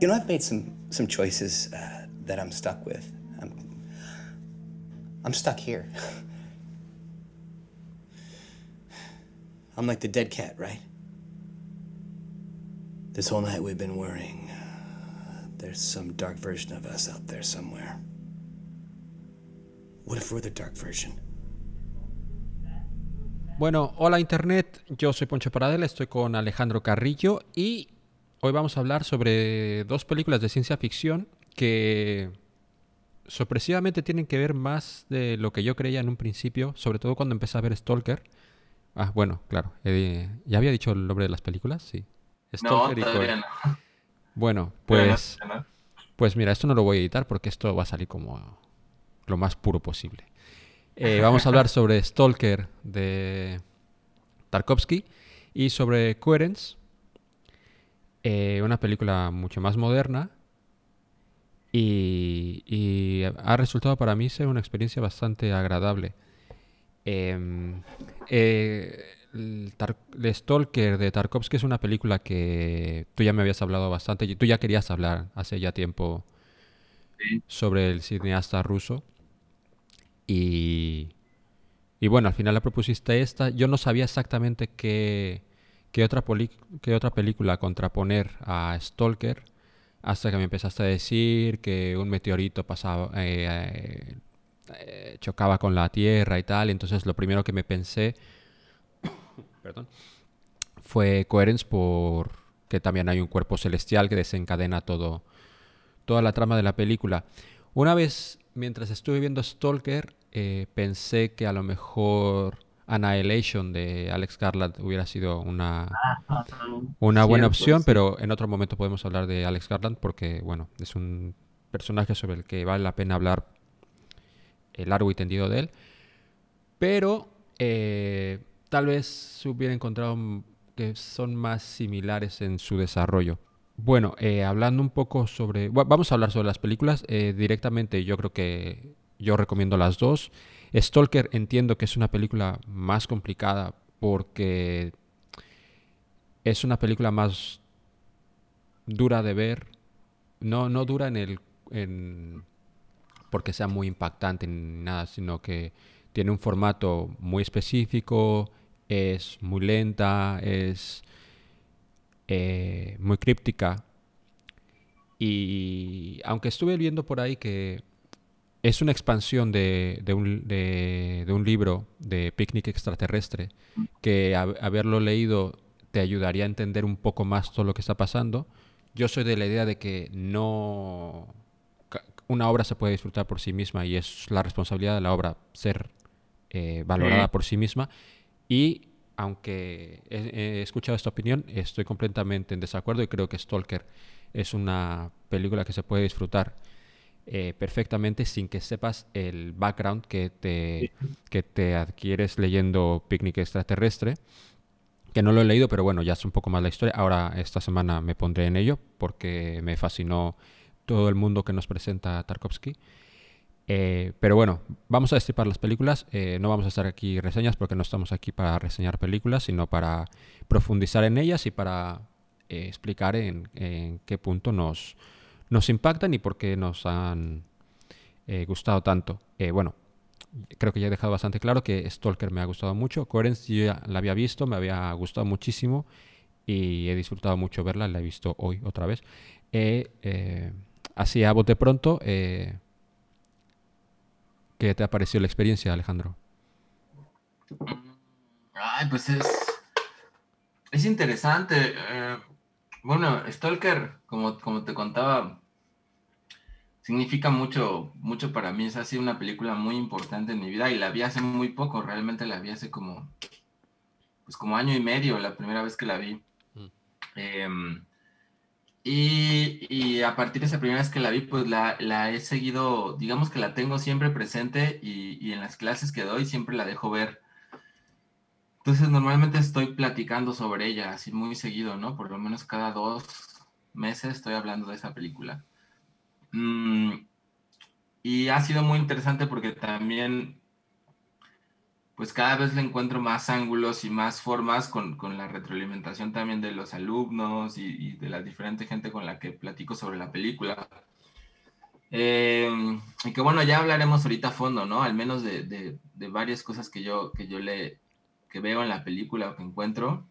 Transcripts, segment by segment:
You know, I've made some some choices uh, that I'm stuck with. I'm I'm stuck here. I'm like the dead cat, right? This whole night we've been worrying. There's some dark version of us out there somewhere. What if we're the dark version? Bueno, hola Internet, yo soy Poncho Paradela, estoy con Alejandro Carrillo y hoy vamos a hablar sobre dos películas de ciencia ficción que sorpresivamente tienen que ver más de lo que yo creía en un principio, sobre todo cuando empecé a ver Stalker. Ah, bueno, claro, eh, ¿ya había dicho el nombre de las películas? Sí. Stalker no, no. Bueno, pues, pues mira, esto no lo voy a editar porque esto va a salir como lo más puro posible. Eh, vamos a hablar sobre Stalker de Tarkovsky y sobre Coherence, eh, una película mucho más moderna y, ha resultado para mí ser una experiencia bastante agradable. Em, eh, el, Stalker de Tarkovsky es una película que tú ya me habías hablado bastante, y tú ya querías hablar hace ya tiempo sobre el cineasta ruso. Y, y bueno, al final la propusiste esta. Yo no sabía exactamente qué, qué, otra, qué otra película contraponer a Stalker hasta que me empezaste a decir que un meteorito pasaba, eh, eh, chocaba con la Tierra y tal. Entonces lo primero que me pensé perdón, fue Coherence por que también hay un cuerpo celestial que desencadena todo, toda la trama de la película. Una vez, mientras estuve viendo Stalker, eh, pensé que a lo mejor Annihilation de Alex Garland hubiera sido una, una buena opción, pero en otro momento podemos hablar de Alex Garland porque, bueno, es un personaje sobre el que vale la pena hablar eh, largo y tendido de él. Pero eh, tal vez se hubiera encontrado que son más similares en su desarrollo. Bueno, hablando un poco sobre... vamos a hablar sobre las películas. directamente yo creo que yo recomiendo las dos. Stalker entiendo que es una película más complicada porque es una película más dura de ver. No, no dura en el. En, porque sea muy impactante ni nada, sino que tiene un formato muy específico, es muy lenta, es eh, muy críptica. Y aunque estuve viendo por ahí que es una expansión de, un, libro de Picnic Extraterrestre que haberlo leído te ayudaría a entender un poco más todo lo que está pasando. Yo soy de la idea de que no una obra se puede disfrutar por sí misma y es la responsabilidad de la obra ser eh, valorada por sí misma. Y aunque he, escuchado esta opinión, estoy completamente en desacuerdo y creo que Stalker es una película que se puede disfrutar eh, perfectamente sin que sepas el background que te, que te adquieres leyendo Picnic Extraterrestre. Que no lo he leído, pero bueno, ya es un poco más la historia. Ahora, esta semana me pondré en ello porque me fascinó todo el mundo que nos presenta Tarkovsky. Eh, pero bueno, vamos a destripar las películas. Eh, no vamos a hacer aquí reseñas porque no estamos aquí para reseñar películas, sino para profundizar en ellas y para explicar en, en, qué punto nos, nos impactan y por qué nos han eh, gustado tanto. Eh, bueno, creo que ya he dejado bastante claro que Stalker me ha gustado mucho. Coherence yo ya la había visto, me había gustado muchísimo y he disfrutado mucho verla, la he visto hoy otra vez. Eh, así a bote pronto, ¿qué te ha parecido la experiencia, Alejandro? Ay, pues es, es interesante. bueno, Stalker, como, como te contaba, significa mucho, mucho para mí. Es así una película muy importante en mi vida y la vi hace muy poco, realmente la vi hace como, pues como año y medio, la primera vez que la vi. Mm. Em, y, a partir de esa primera vez que la vi, pues la, la he seguido, digamos que la tengo siempre presente y, y, en las clases que doy siempre la dejo ver. Entonces normalmente estoy platicando sobre ella, así muy seguido, ¿no? Por lo menos cada dos meses estoy hablando de esa película. Mm, y ha sido muy interesante porque también, pues cada vez le encuentro más ángulos y más formas con, con la retroalimentación también de los alumnos y, de la diferente gente con la que platico sobre la película. Eh, y que bueno, ya hablaremos ahorita a fondo, ¿no? Al menos de, de, de, varias cosas que yo, que yo le que veo en la película o que encuentro.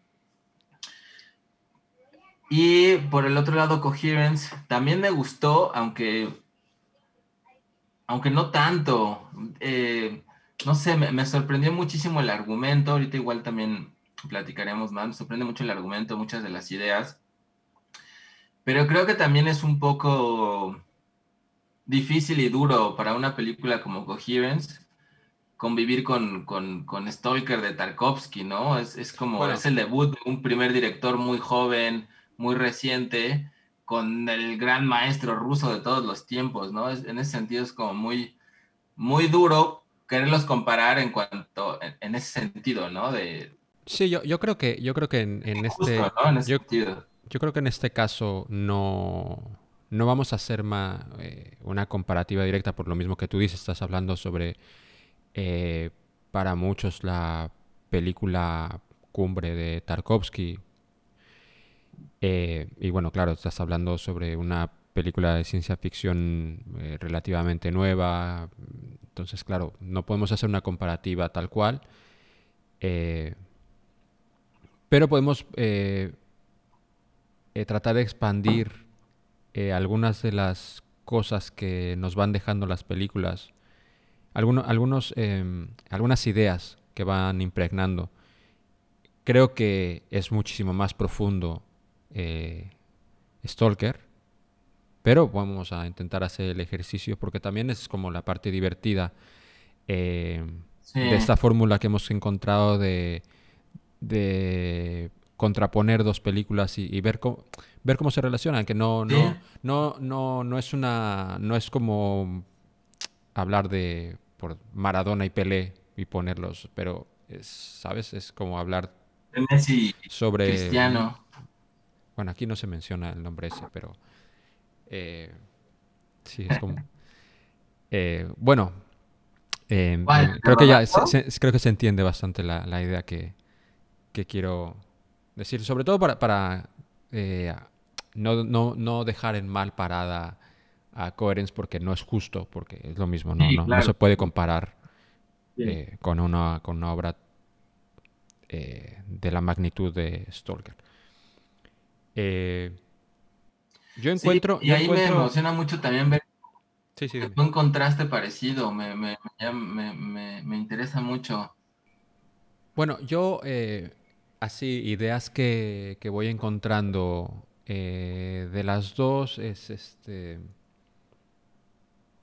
Y por el otro lado, Coherence también me gustó, aunque, aunque no tanto. Eh, no sé, me, me, sorprendió muchísimo el argumento, ahorita igual también platicaremos más, me sorprende mucho el argumento, muchas de las ideas, pero creo que también es un poco difícil y duro para una película como Coherence convivir con, con, con Stalker de Tarkovsky, ¿no? Es, es como, bueno. es el debut de un primer director muy joven, muy reciente, con el gran maestro ruso de todos los tiempos, ¿no? Es, en ese sentido es como muy, muy duro quererlos comparar en cuanto, en, en ese sentido, ¿no? De, sí, yo, yo creo que, yo creo que en, en este, justo, ¿no? en ese yo, sentido. yo creo que en este caso no, no vamos a hacer más, eh, una comparativa directa por lo mismo que tú dices, estás hablando sobre, eh, para muchos, la película cumbre de Tarkovsky. Eh, y bueno, claro, estás hablando sobre una película de ciencia ficción eh, relativamente nueva. Entonces, claro, no podemos hacer una comparativa tal cual. Eh, pero podemos tratar de expandir algunas de las cosas que nos van dejando las películas. Algunos, algunos, algunas ideas que van impregnando. Creo que es muchísimo más profundo Stalker pero vamos a intentar hacer el ejercicio porque también es como la parte divertida eh, Sí. de esta fórmula que hemos encontrado de, de contraponer dos películas y, y ver, cómo, ver cómo se relacionan, que no, Sí. no, no, no, no es una, no es como hablar de por Maradona y Pelé y ponerlos, pero es, ¿sabes? Es como hablar Messi sobre... Cristiano. Bueno, aquí no se menciona el nombre ese, pero... eh, sí, es como... eh, bueno, eh, ¿Cuál? eh, creo que ya se, se- creo que se entiende bastante la, la idea que, que quiero decir, sobre todo para, para eh, no, no, no dejar en mal parada a Coherence porque no es justo, porque es lo mismo, no, Sí, no, se puede comparar eh, con, una, con una obra eh, de la magnitud de Stalker. Eh, yo Sí, encuentro... y ahí me emociona mucho también ver Sí, sí, dime. un contraste parecido, me, me, me, me, interesa mucho. Bueno, yo eh, así, ideas que, que voy encontrando eh, de las dos es este.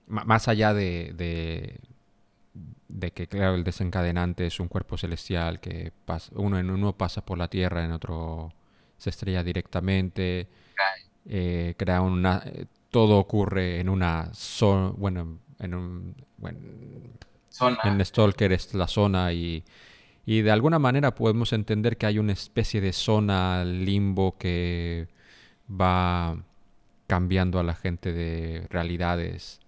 Más allá de, de, de que, claro, el desencadenante es un cuerpo celestial que pasa, uno en uno pasa por la Tierra, en otro se estrella directamente, eh, crea una. todo ocurre en una zona, bueno, en un, bueno, Zona. en Stalker es la zona y, y de alguna manera podemos entender que hay una especie de zona limbo que va cambiando a la gente de realidades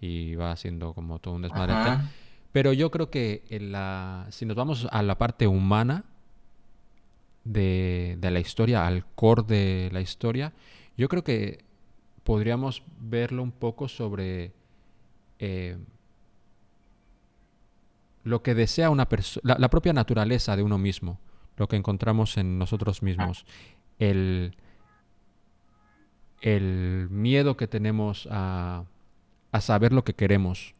y va haciendo como todo un desmadre. Pero yo creo que en la, si nos vamos a la parte humana de, de la historia, al core de la historia, yo creo que podríamos verlo un poco sobre eh, lo que desea una persona, la, propia naturaleza de uno mismo, lo que encontramos en nosotros mismos, el, el miedo que tenemos a, a saber lo que queremos.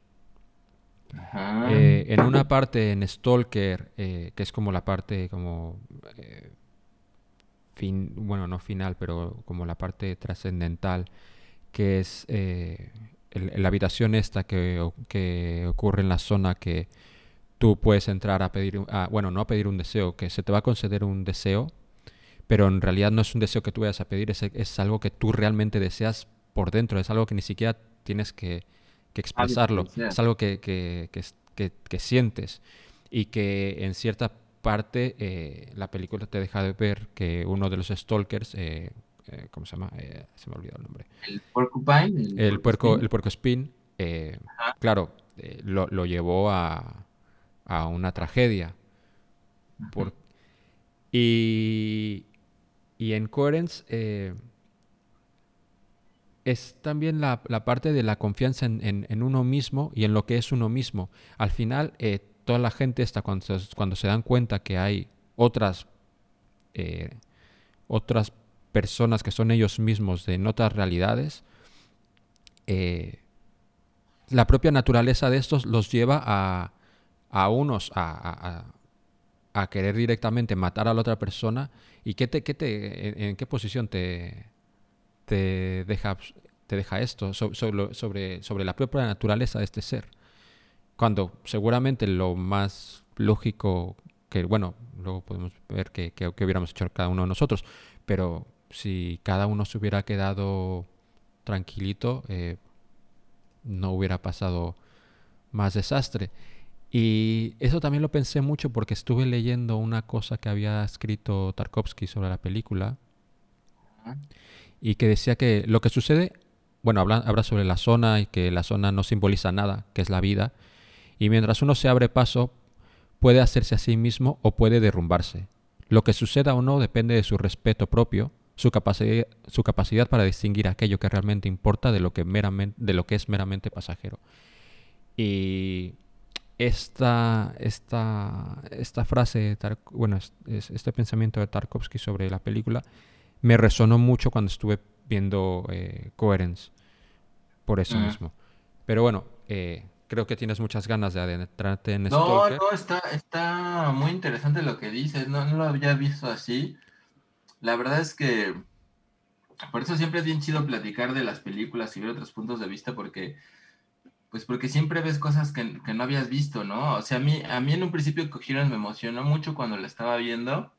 Eh, en una parte en Stalker, eh, que es como la parte como eh, fin, bueno, no final, pero como la parte trascendental, que es la habitación esta que, que ocurre en la zona que tú puedes entrar a pedir, bueno, no a pedir un deseo, que se te va a conceder un deseo, pero en realidad no es un deseo que tú vayas a pedir, es, es algo que tú realmente deseas por dentro, es algo que ni siquiera tienes que, que expresarlo, es algo que, que- que es- que- que sientes y que en cierta parte eh, la película te deja de ver que uno de los stalkers, eh, eh, ¿cómo se llama? Eh, se me ha olvidado el nombre. El porcupine. El puerco, porcupine. el puerco spin, claro, lo, lo llevó a, a una tragedia. y, y en Coherence es también la, parte de la confianza en, uno mismo y en lo que es uno mismo. Al final, eh, toda la gente está cuando, cuando, se dan cuenta que hay otras, eh, otras personas que son ellos mismos en otras realidades, la propia naturaleza de estos los lleva a, a unos a, a, querer directamente matar a la otra persona. ¿Y qué te, qué te, en, qué posición te, te, deja, te deja esto sobre, sobre, sobre la propia naturaleza de este ser? Cuando seguramente lo más lógico que, bueno, luego podemos ver que, que, hubiéramos hecho cada uno de nosotros, pero si cada uno se hubiera quedado tranquilito, eh, no hubiera pasado más desastre. Y eso también lo pensé mucho porque estuve leyendo una cosa que había escrito Tarkovsky sobre la película y que decía que lo que sucede, bueno, habla, sobre la zona y que la zona no simboliza nada, que es la vida, y mientras uno se abre paso, puede hacerse a sí mismo o puede derrumbarse. Lo que suceda o no depende de su respeto propio su capacidad, su capacidad para distinguir aquello que realmente importa de lo que, meramente, de lo que es meramente pasajero. Y esta, esta, esta frase, bueno, este pensamiento de Tarkovsky sobre la película me resonó mucho cuando estuve viendo eh, Coherence, por eso mismo. Pero bueno, eh, creo que tienes muchas ganas de adentrarte en No, no, está, está muy interesante lo que dices, no, no lo había visto así. La verdad es que por eso siempre es bien chido platicar de las películas y ver otros puntos de vista porque pues porque siempre ves cosas que, no habías visto, ¿no? O sea, a mí, a mí en un principio Coherence me emocionó mucho cuando la estaba viendo.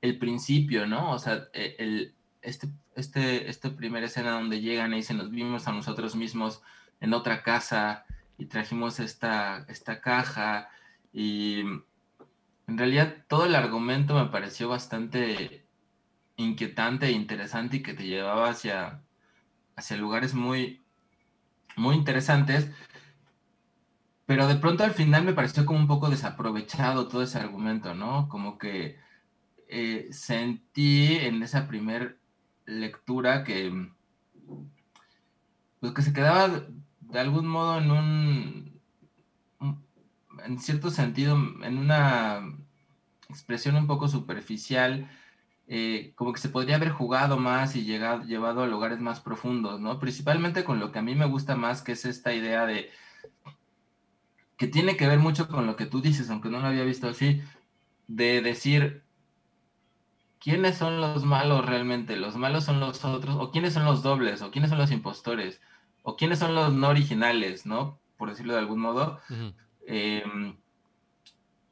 El principio, ¿no? O sea, e, el, este, este, esta primera escena donde llegan y se nos vimos a nosotros mismos en otra casa y trajimos esta, esta caja y en realidad todo el argumento me pareció bastante inquietante e interesante y que te llevaba hacia, hacia lugares muy, muy interesantes. Pero de pronto al final me pareció como un poco desaprovechado todo ese argumento, ¿no? Como que eh, sentí en esa primer lectura que, pues que se quedaba de algún modo en un, en cierto sentido, en una expresión un poco superficial, eh, como que se podría haber jugado más y llegado, llevado a lugares más profundos, ¿no? Principalmente con lo que a mí me gusta más, que es esta idea de que tiene que ver mucho con lo que tú dices, aunque no lo había visto así, de decir, ¿quiénes son los malos realmente? ¿Los malos son los otros? ¿O quiénes son los dobles? ¿O quiénes son los impostores? ¿O quiénes son los no originales, ¿no? Por decirlo de algún modo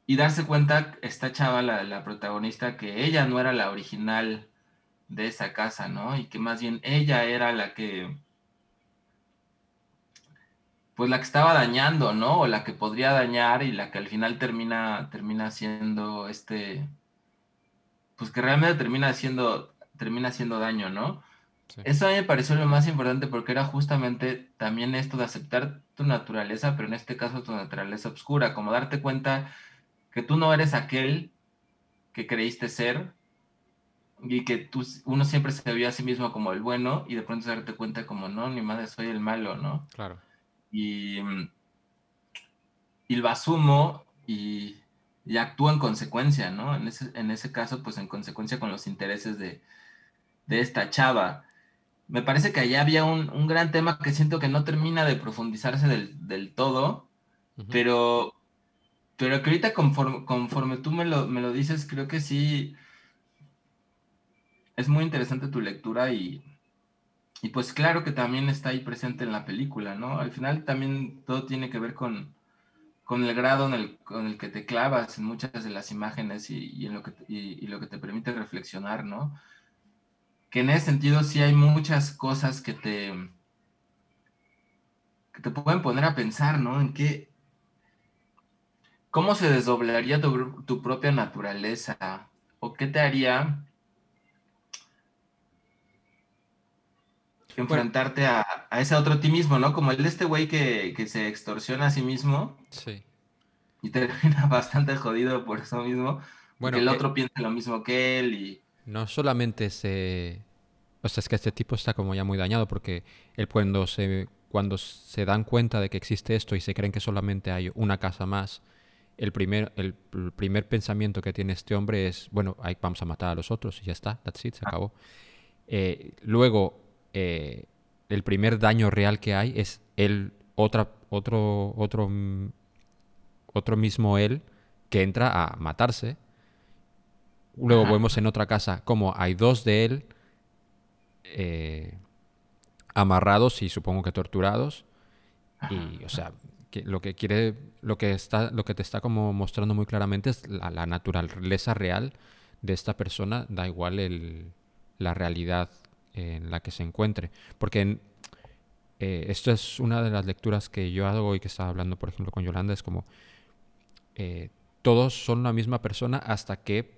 y darse cuenta, esta chava, la, protagonista, que ella no era la original de esa casa, ¿no? Y que más bien ella era la que, pues la que estaba dañando, ¿no? O la que podría dañar y la que al final termina, termina siendo este, pues que realmente termina haciendo, termina haciendo daño, ¿no? Eso a mí me pareció lo más importante porque era justamente también esto de aceptar tu naturaleza, pero en este caso tu naturaleza oscura, como darte cuenta que tú no eres aquel que creíste ser y que tú, uno siempre se vio a sí mismo como el bueno y de pronto se darte cuenta como, no, ni madre, soy el malo, ¿no? Claro. Y, y lo asumo y, y actúo en consecuencia, ¿no? En ese, en ese caso, pues en consecuencia con los intereses de, de esta chava. Me parece que allá había un, un, gran tema que siento que no termina de profundizarse del, del todo, pero pero que ahorita conforme, conforme tú me lo, me lo dices, creo que sí es muy interesante tu lectura y, y pues claro que también está ahí presente en la película, ¿no? Al final también todo tiene que ver con, con el grado en el, con el que te clavas en muchas de las imágenes y, en lo que, te permite reflexionar, ¿no? Que en ese sentido sí hay muchas cosas que te, que te pueden poner a pensar, ¿no? En qué, ¿Cómo se desdoblaría tu, propia naturaleza? ¿O qué te haría enfrentarte a, ese otro ti mismo, ¿no? Como el de este güey que, se extorsiona a sí mismo. Sí. y termina bastante jodido por eso mismo. Bueno, que el eh, otro piensa lo mismo que él y... No solamente se... O sea, es que este tipo está como ya muy dañado porque él cuando se, cuando se dan cuenta de que existe esto y se creen que solamente hay una casa más, el primer, el, el primer pensamiento que tiene este hombre es, bueno, ahí vamos a matar a los otros y ya está, that's it, se acabó. Eh, luego, eh, el primer daño real que hay es él, otra, otro, otro, mm, otro mismo él que entra a matarse. Luego Ajá. vemos en otra casa como hay dos de él eh, amarrados y supongo que torturados. Y, o sea, que lo que quiere, lo que está, lo que te está como mostrando muy claramente es la, la naturaleza real de esta persona, da igual el, la realidad en la que se encuentre. Porque eh, esto es una de las lecturas que yo hago y que estaba hablando, por ejemplo, con Yolanda, es como eh, todos son la misma persona hasta que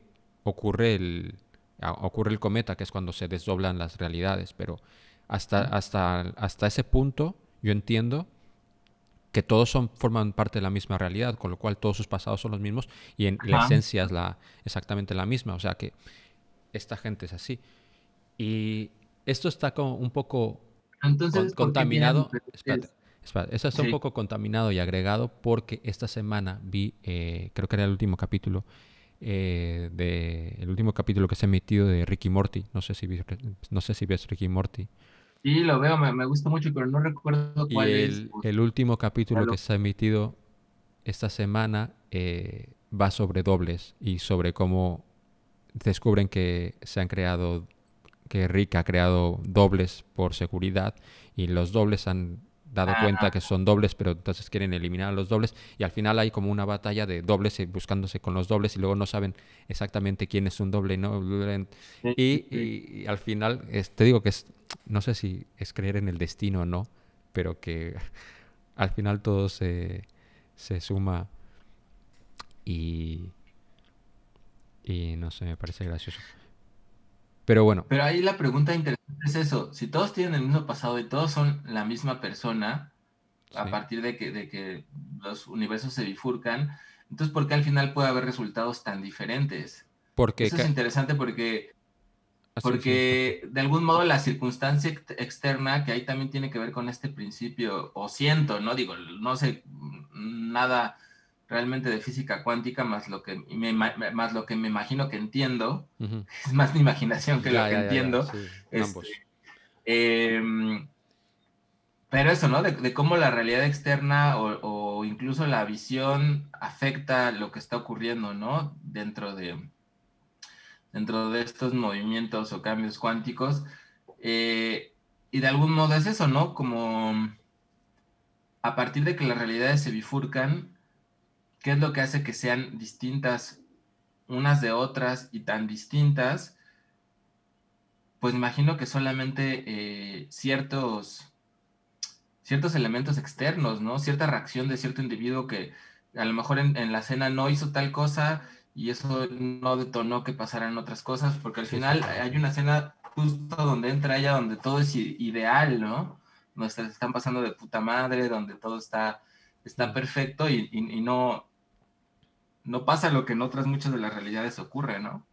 ocurre el, ocurre el cometa, que es cuando se desdoblan las realidades. Pero hasta, hasta, hasta ese punto yo entiendo que todos son, forman parte de la misma realidad, con lo cual todos sus pasados son los mismos y, en, la esencia es la, exactamente la misma. O sea que esta gente es así. Y esto está como un poco Entonces, con- ¿por qué contaminado. Espérate, espérate, Esto está un poco contaminado y agregado porque esta semana vi, eh, creo que era el último capítulo, eh, de, el último capítulo que se ha emitido de Ricky Morty. No sé si, vis- no sé si ves Ricky Morty. Sí, lo veo, me, me gusta mucho, pero no recuerdo Y cuál es. el, el último capítulo Claro. que se ha emitido esta semana eh, va sobre dobles y sobre cómo descubren que se han creado, que Rick ha creado dobles por seguridad y los dobles han dado Ah. cuenta que son dobles, pero entonces quieren eliminar a los dobles y al final hay como una batalla de dobles buscándose con los dobles y luego no saben exactamente quién es un doble y no. Y al final, es- te digo que es, no sé si es creer en el destino o no, pero que al final todo se, se suma y, y no sé, me parece gracioso. Pero bueno, Pero ahí la pregunta interesante es eso, si todos tienen el mismo pasado y todos son la misma persona, a partir de que, de que los universos se bifurcan, entonces ¿por qué al final puede haber resultados tan diferentes? porque... Eso es interesante porque, porque de algún modo la circunstancia ex- externa, que ahí también tiene que ver con este principio, o siento, no digo, no sé nada realmente de física cuántica, más lo que me, más lo que me imagino que entiendo, es más mi imaginación que Ya, lo que ya, ya, ya, entiendo. sí, este. Eh, pero eso, ¿no? De, de cómo la realidad externa o, o incluso la visión afecta lo que está ocurriendo, ¿no? Dentro de, dentro de estos movimientos o cambios cuánticos. Eh, y de algún modo es eso, ¿no? Como a partir de que las realidades se bifurcan, ¿qué es lo que hace que sean distintas unas de otras y tan distintas? Pues imagino que solamente eh, ciertos, ciertos elementos externos, ¿no? Cierta reacción de cierto individuo que a lo mejor en, en la cena no hizo tal cosa y eso no detonó que pasaran otras cosas, porque al final hay una escena justo donde entra ella, donde todo es ideal, ¿no? Donde se están pasando de puta madre, donde todo está, está perfecto y, y- y no, no pasa lo que en otras muchas de las realidades ocurre, ¿no?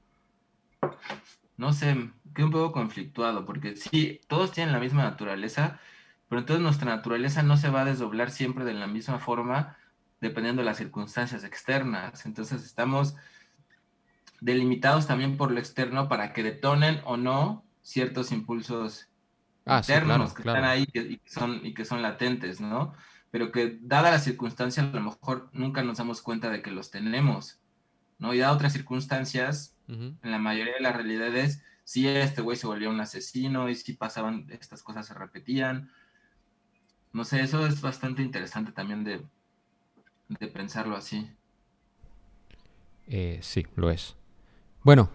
No sé, quedé un poco conflictuado, porque sí, todos tienen la misma naturaleza, pero entonces nuestra naturaleza no se va a desdoblar siempre de la misma forma dependiendo de las circunstancias externas. Entonces estamos delimitados también por lo externo para que detonen o no ciertos impulsos Ah, sí, internos claro, que claro. están ahí y, que son, y que son latentes, ¿no? Pero que dada la circunstancia a lo mejor nunca nos damos cuenta de que los tenemos, ¿no? Y dada otras circunstancias, en la mayoría de las realidades, sí este güey se volvió un asesino y sí pasaban, estas cosas se repetían. No sé, eso es bastante interesante también de, de pensarlo así. Eh, sí, lo es. Bueno,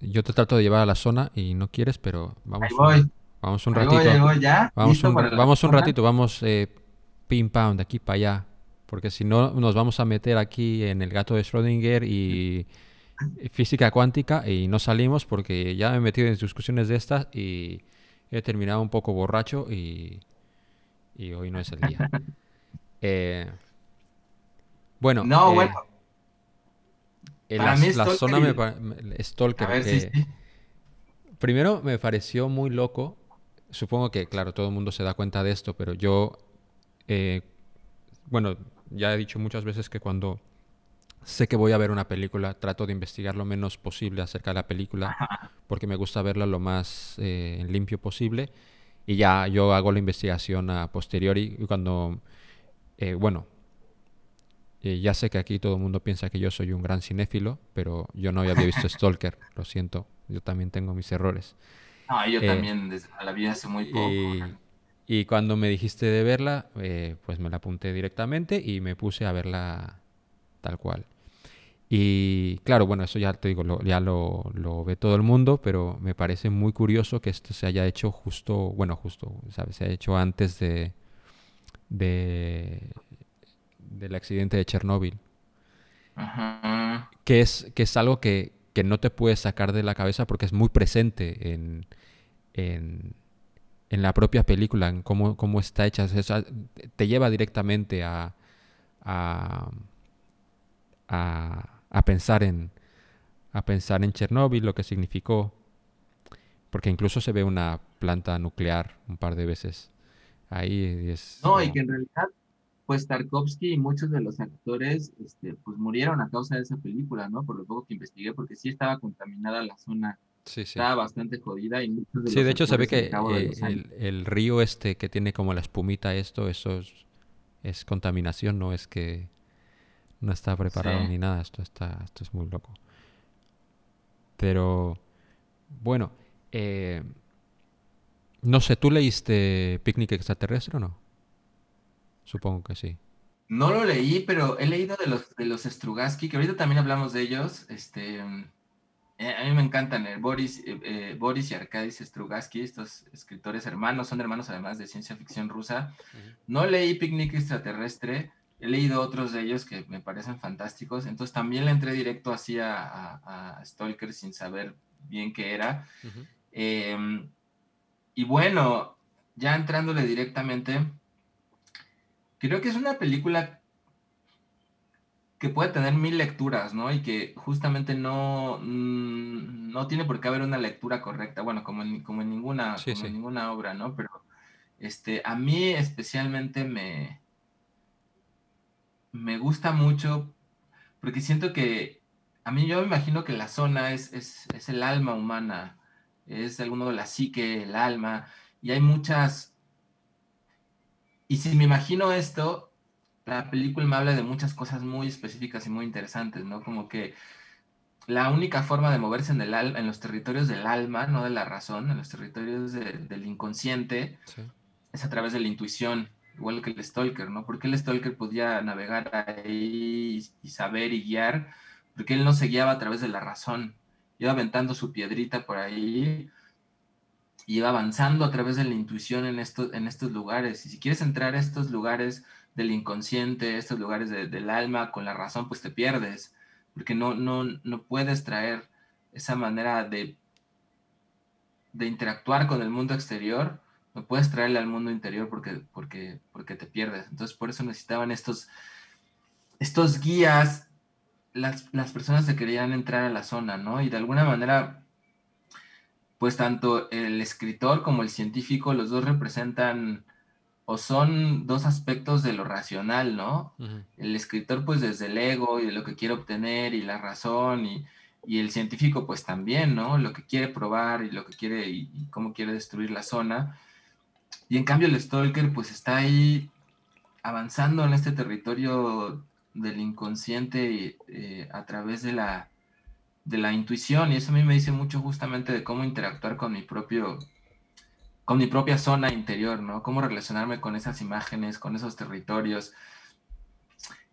yo te trato de llevar a la zona y no quieres, pero vamos, Ahí voy, un, vamos un ahí voy, ratito. ahí voy, ya. Vamos ¿Listo un, vamos un ratito, vamos eh, pim pam de aquí para allá. Porque si no, nos vamos a meter aquí en el gato de Schrödinger y física cuántica y no salimos porque ya me he metido en discusiones de estas y he terminado un poco borracho y, y hoy no es el día. Eh, Bueno, No, eh, bueno, eh, para la, mí la zona me, me- Stalker, a ver, sí, eh, sí. Primero me pareció muy loco. Supongo que, claro, todo el mundo se da cuenta de esto, pero yo, eh, bueno, ya he dicho muchas veces que cuando sé que voy a ver una película, trato de investigar lo menos posible acerca de la película, porque me gusta verla lo más eh, limpio posible. Y ya yo hago la investigación a posteriori y cuando, eh, bueno, eh, ya sé que aquí todo el mundo piensa que yo soy un gran cinéfilo, pero yo no había visto Stalker, lo siento, yo también tengo mis errores. No, yo Eh, también desde a la vida hace muy poco. Y, y cuando me dijiste de verla, eh, pues me la apunté directamente y me puse a verla tal cual. Y claro, bueno, eso ya te digo, lo- ya lo, lo ve todo el mundo, pero me parece muy curioso que esto se haya hecho justo, bueno, justo, ¿sabes? Se ha hecho antes de, de del accidente de Chernóbil, Ajá. que es, que es algo que, que no te puedes sacar de la cabeza porque es muy presente en, en, en la propia película, en cómo, cómo está hecha. O sea, te lleva directamente a, a, a, a pensar en a pensar en Chernóbil, lo que significó, porque incluso se ve una planta nuclear un par de veces ahí. es No, y que en realidad, pues Tarkovsky y muchos de los actores, este, pues murieron a causa de esa película, ¿no? Por lo poco que investigué, porque sí estaba contaminada la zona, Sí, sí. estaba bastante jodida y muchos de Sí, los de hecho se ve que eh, el, el río este que tiene como la espumita esto, eso es, es contaminación, no es que no está preparado Sí. ni nada, esto está, esto es muy loco. Pero bueno, eh, no sé, ¿tú leíste Picnic Extraterrestre o no? Supongo que sí. No lo leí, pero he leído de los, de los Strugatsky, que ahorita también hablamos de ellos. Este, eh, a mí me encantan Boris, eh, eh, Boris y Arkady Strugatsky, estos escritores hermanos, son hermanos además de ciencia ficción rusa. No leí Picnic Extraterrestre, he leído otros de ellos que me parecen fantásticos, entonces también le entré directo así a, a, a Stalker sin saber bien qué era. Eh, y bueno, ya entrándole directamente, creo que es una película que puede tener mil lecturas, ¿no? Y que justamente no, mm, no tiene por qué haber una lectura correcta, bueno, como en, como en ninguna, Sí, como en ninguna obra, ¿no? Pero este, a mí especialmente me, me gusta mucho porque siento que a mí yo me imagino que la zona es, es, es el alma humana, es de algún modo la psique, el alma, y hay muchas... Y si me imagino esto, la película me habla de muchas cosas muy específicas y muy interesantes, ¿no? Como que la única forma de moverse en, el en los territorios del alma, no de la razón, en los territorios de- del inconsciente, Sí. es a través de la intuición, igual que el Stalker, ¿no? Porque el Stalker podía navegar ahí y, y saber y guiar, porque él no se guiaba a través de la razón, iba aventando su piedrita por ahí y iba avanzando a través de la intuición en estos, en estos lugares. Y si quieres entrar a estos lugares del inconsciente, estos lugares de- del alma con la razón, pues te pierdes, porque no, no, no puedes traer esa manera de, de interactuar con el mundo exterior no puedes traerle al mundo interior porque, porque, porque te pierdes. Entonces, por eso necesitaban estos, estos guías, las, las personas que querían entrar a la zona, ¿no? Y de alguna manera, pues tanto el escritor como el científico, los dos representan o son dos aspectos de lo racional, ¿no? El escritor, pues desde el ego y de lo que quiere obtener y la razón y, y el científico, pues también, ¿no? Lo que quiere probar y lo que quiere y, y cómo quiere destruir la zona. Y en cambio el Stalker pues está ahí avanzando en este territorio del inconsciente eh, a través de la, de la intuición y eso a mí me dice mucho justamente de cómo interactuar con mi propio con mi propia zona interior, ¿no? Cómo relacionarme con esas imágenes, con esos territorios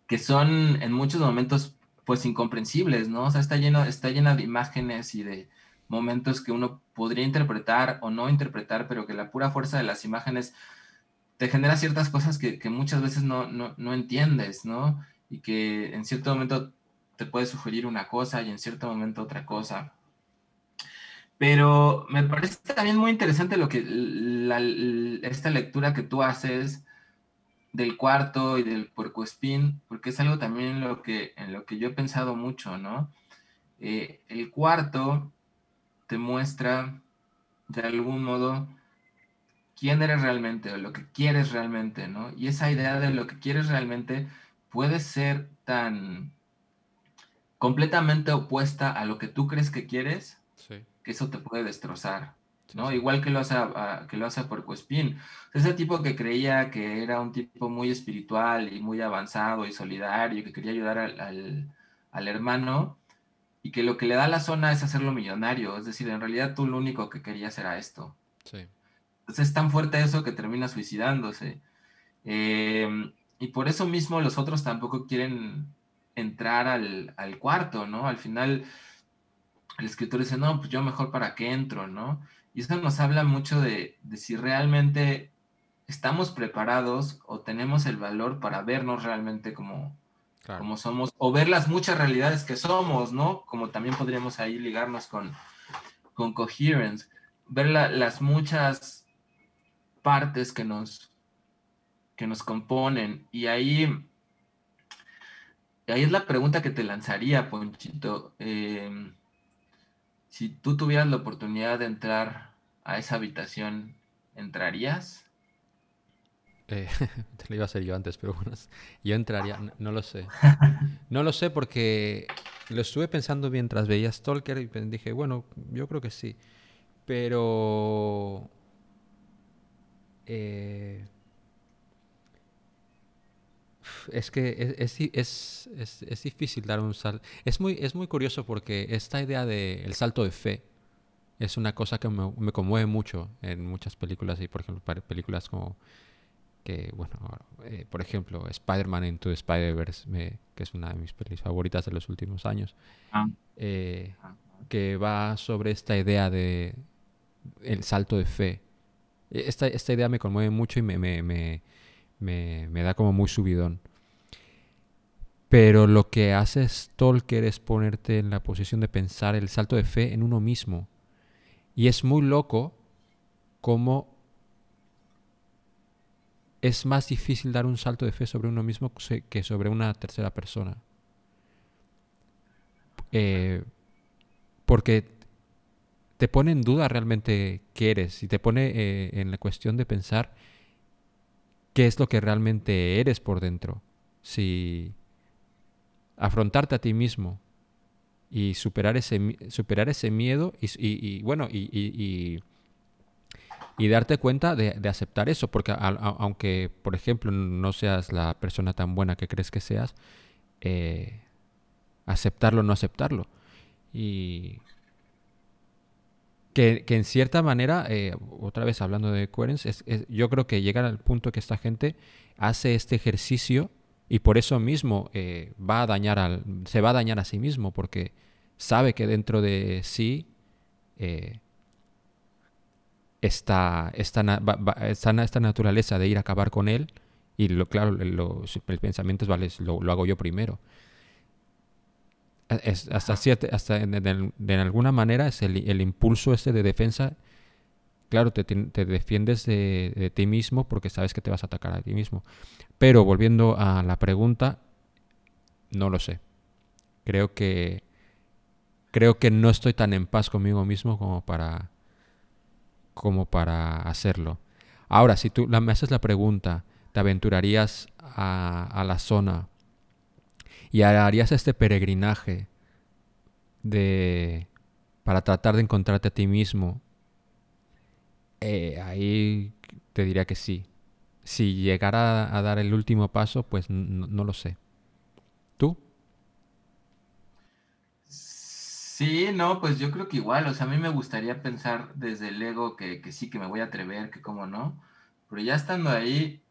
que son en muchos momentos pues incomprensibles, ¿no? O sea, está lleno está llena de imágenes y de momentos que uno podría interpretar o no interpretar, pero que la pura fuerza de las imágenes te genera ciertas cosas que, muchas veces no, no, no, entiendes, ¿no? Y que en cierto momento te puede sugerir una cosa y en cierto momento otra cosa. Pero me parece también muy interesante lo que esta lectura que tú haces del cuarto y del puercoespín, porque es algo también en lo que, en lo que yo he pensado mucho, ¿no? Eh, el cuarto te muestra de algún modo quién eres realmente o lo que quieres realmente, ¿no? Y esa idea de lo que quieres realmente puede ser tan completamente opuesta a lo que tú crees que quieres, que eso te puede destrozar, ¿no? Igual que lo hace, que lo hace Puerco Espín. Ese tipo que creía que era un tipo muy espiritual y muy avanzado y solidario, que quería ayudar al, al hermano, y que lo que le da la zona es hacerlo millonario. Es decir, en realidad tú lo único que querías era esto. Sí. Entonces es tan fuerte eso que termina suicidándose. Em, y por eso mismo los otros tampoco quieren entrar al, al, cuarto, ¿no? Al final el escritor dice, no, pues yo mejor para qué entro, ¿no? Y eso nos habla mucho de, de si realmente estamos preparados o tenemos el valor para vernos realmente como, como somos, o ver las muchas realidades que somos, ¿no? Como también podríamos ahí ligarnos con, con coherence, ver las muchas partes que nos, que nos componen. Y ahí, ahí es la pregunta que te lanzaría, Ponchito. Em, si tú tuvieras la oportunidad de entrar a esa habitación, ¿entrarías? Eh, te lo iba a hacer yo antes, pero bueno, yo entraría, no, lo sé. No lo sé porque lo estuve pensando mientras veía Stalker y dije, bueno, yo creo que sí. Pero... Eh, es que es, es, es, difícil dar un salto. Es muy, es muy curioso porque esta idea del el salto de fe es una cosa que me, me, conmueve mucho en muchas películas y por ejemplo películas como que, bueno, eh, por ejemplo, Spider-Man Into Spider-Verse, que es una de mis películas favoritas de los últimos años, ah. Eh, que va sobre esta idea de el salto de fe. Esta, esta idea me conmueve mucho y me, me, me, me, da como muy subidón. Pero lo que hace Stalker es ponerte en la posición de pensar el salto de fe en uno mismo. Y es muy loco cómo es más difícil dar un salto de fe sobre uno mismo que sobre una tercera persona. Eh, porque te pone en duda realmente qué eres y te pone eh, en la cuestión de pensar qué es lo que realmente eres por dentro. Si afrontarte a ti mismo y superar ese, superar ese miedo y, bueno, y y darte cuenta de, aceptar eso, porque aunque, por ejemplo, no seas la persona tan buena que crees que seas, eh, aceptarlo o no aceptarlo. Y que, en cierta manera, eh, otra vez hablando de coherencia, yo creo que llega al punto que esta gente hace este ejercicio y por eso mismo eh, va a dañar al, se va a dañar a sí mismo, porque sabe que dentro de sí esta, esta, esta, naturaleza de ir a acabar con él y lo, claro, el pensamiento es, vale, lo, hago yo primero. Hasta siete, hasta alguna manera es el, impulso este de defensa. Claro, te, te defiendes de, de, ti mismo porque sabes que te vas a atacar a ti mismo. Pero volviendo a la pregunta, no lo sé. Creo que creo que no estoy tan en paz conmigo mismo como para como para hacerlo. Ahora, si tú me haces la pregunta, ¿te aventurarías a, la zona y harías este peregrinaje de para tratar de encontrarte a ti mismo? Eh, ahí te diría que sí. Si llegara a dar el último paso, pues no lo sé. ¿Tú? Sí, no, pues yo creo que igual, o sea, a mí me gustaría pensar desde el ego que, sí, que me voy a atrever, que cómo no, pero ya estando ahí,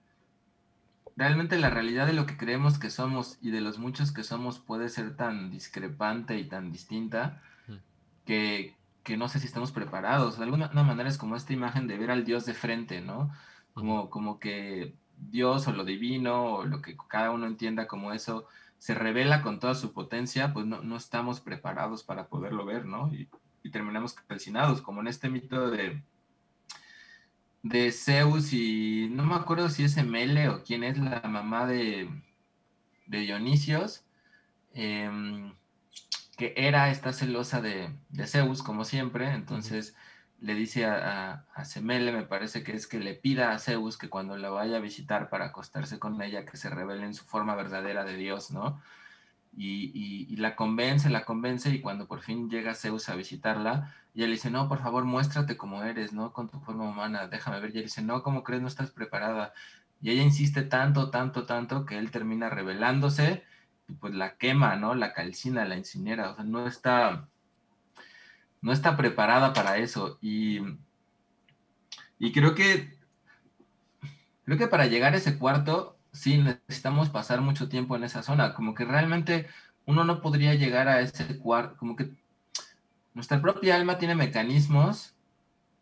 realmente la realidad de lo que creemos que somos y de los muchos que somos puede ser tan discrepante y tan distinta que, no sé si estamos preparados. De alguna manera es como esta imagen de ver al Dios de frente, ¿no? Como, como que Dios o lo divino o lo que cada uno entienda como eso se revela con toda su potencia, pues no, estamos preparados para poderlo ver, ¿no? Y, terminamos calcinados, como en este mito de, de Zeus y no me acuerdo si es Mele o quién es la mamá de, de Dionisios, em, que era esta celosa de, de, Zeus, como siempre, entonces le dice a, a, Semele, me parece que es que le pida a Zeus que cuando la vaya a visitar para acostarse con ella, que se revele en su forma verdadera de Dios, ¿no? Y, y, la convence, la convence, y cuando por fin llega Zeus a visitarla, ella le dice, no, por favor, muéstrate como eres, ¿no? Con tu forma humana, déjame ver. Y ella dice, no, ¿cómo crees? No estás preparada. Y ella insiste tanto, tanto, tanto, que él termina revelándose, y pues la quema, ¿no? La calcina, la incinera, o sea, no está no está preparada para eso. Y, y creo que, creo que para llegar a ese cuarto, sí necesitamos pasar mucho tiempo en esa zona. Como que realmente uno no podría llegar a ese cuarto, como que nuestra propia alma tiene mecanismos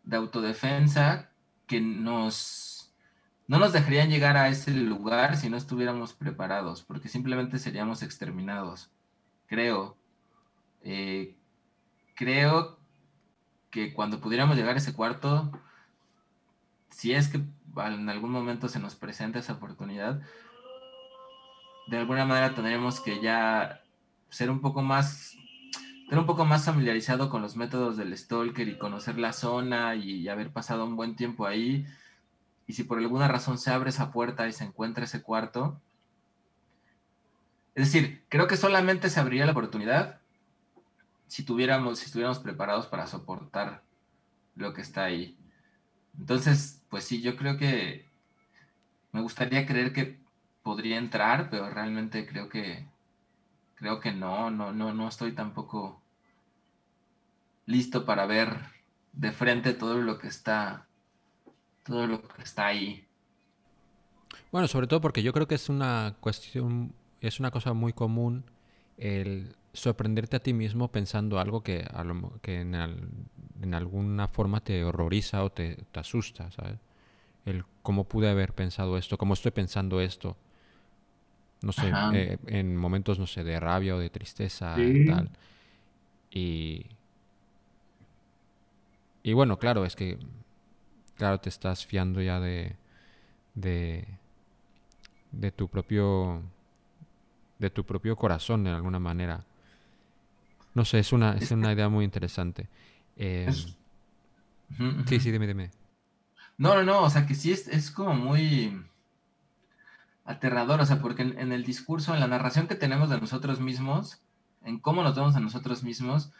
de autodefensa que nos no nos dejarían llegar a ese lugar si no estuviéramos preparados, porque simplemente seríamos exterminados. Creo. Eh, creo que cuando pudiéramos llegar a ese cuarto, si es que en algún momento se nos presenta esa oportunidad, de alguna manera tendremos que ya ser un poco más, ser un poco más familiarizado con los métodos del stalker y conocer la zona y haber pasado un buen tiempo ahí. Y si por alguna razón se abre esa puerta y se encuentra ese cuarto, es decir, creo que solamente se abriría la oportunidad si tuviéramos, si estuviéramos preparados para soportar lo que está ahí. Entonces, pues sí, yo creo que me gustaría creer que podría entrar, pero realmente creo que creo que no, no, no, no estoy tampoco listo para ver de frente todo lo que está todo lo que está ahí. Bueno, sobre todo porque yo creo que es una cuestión, es una cosa muy común el sorprenderte a ti mismo pensando algo que, que en, alguna forma te horroriza o te, asusta, ¿sabes? El cómo pude haber pensado esto, cómo estoy pensando esto. No sé, eh, en momentos, no sé, de rabia o de tristeza y tal. Y, y bueno, claro, es que, claro, te estás fiando ya de, de, de tu propio de tu propio corazón de alguna manera. No sé, es una, es una idea muy interesante. Eh, sí, sí, dime, dime. No, no, no, o sea que sí es, es como muy aterrador, o sea, porque en, el discurso, en la narración que tenemos de nosotros mismos, en cómo nos vemos a nosotros mismos,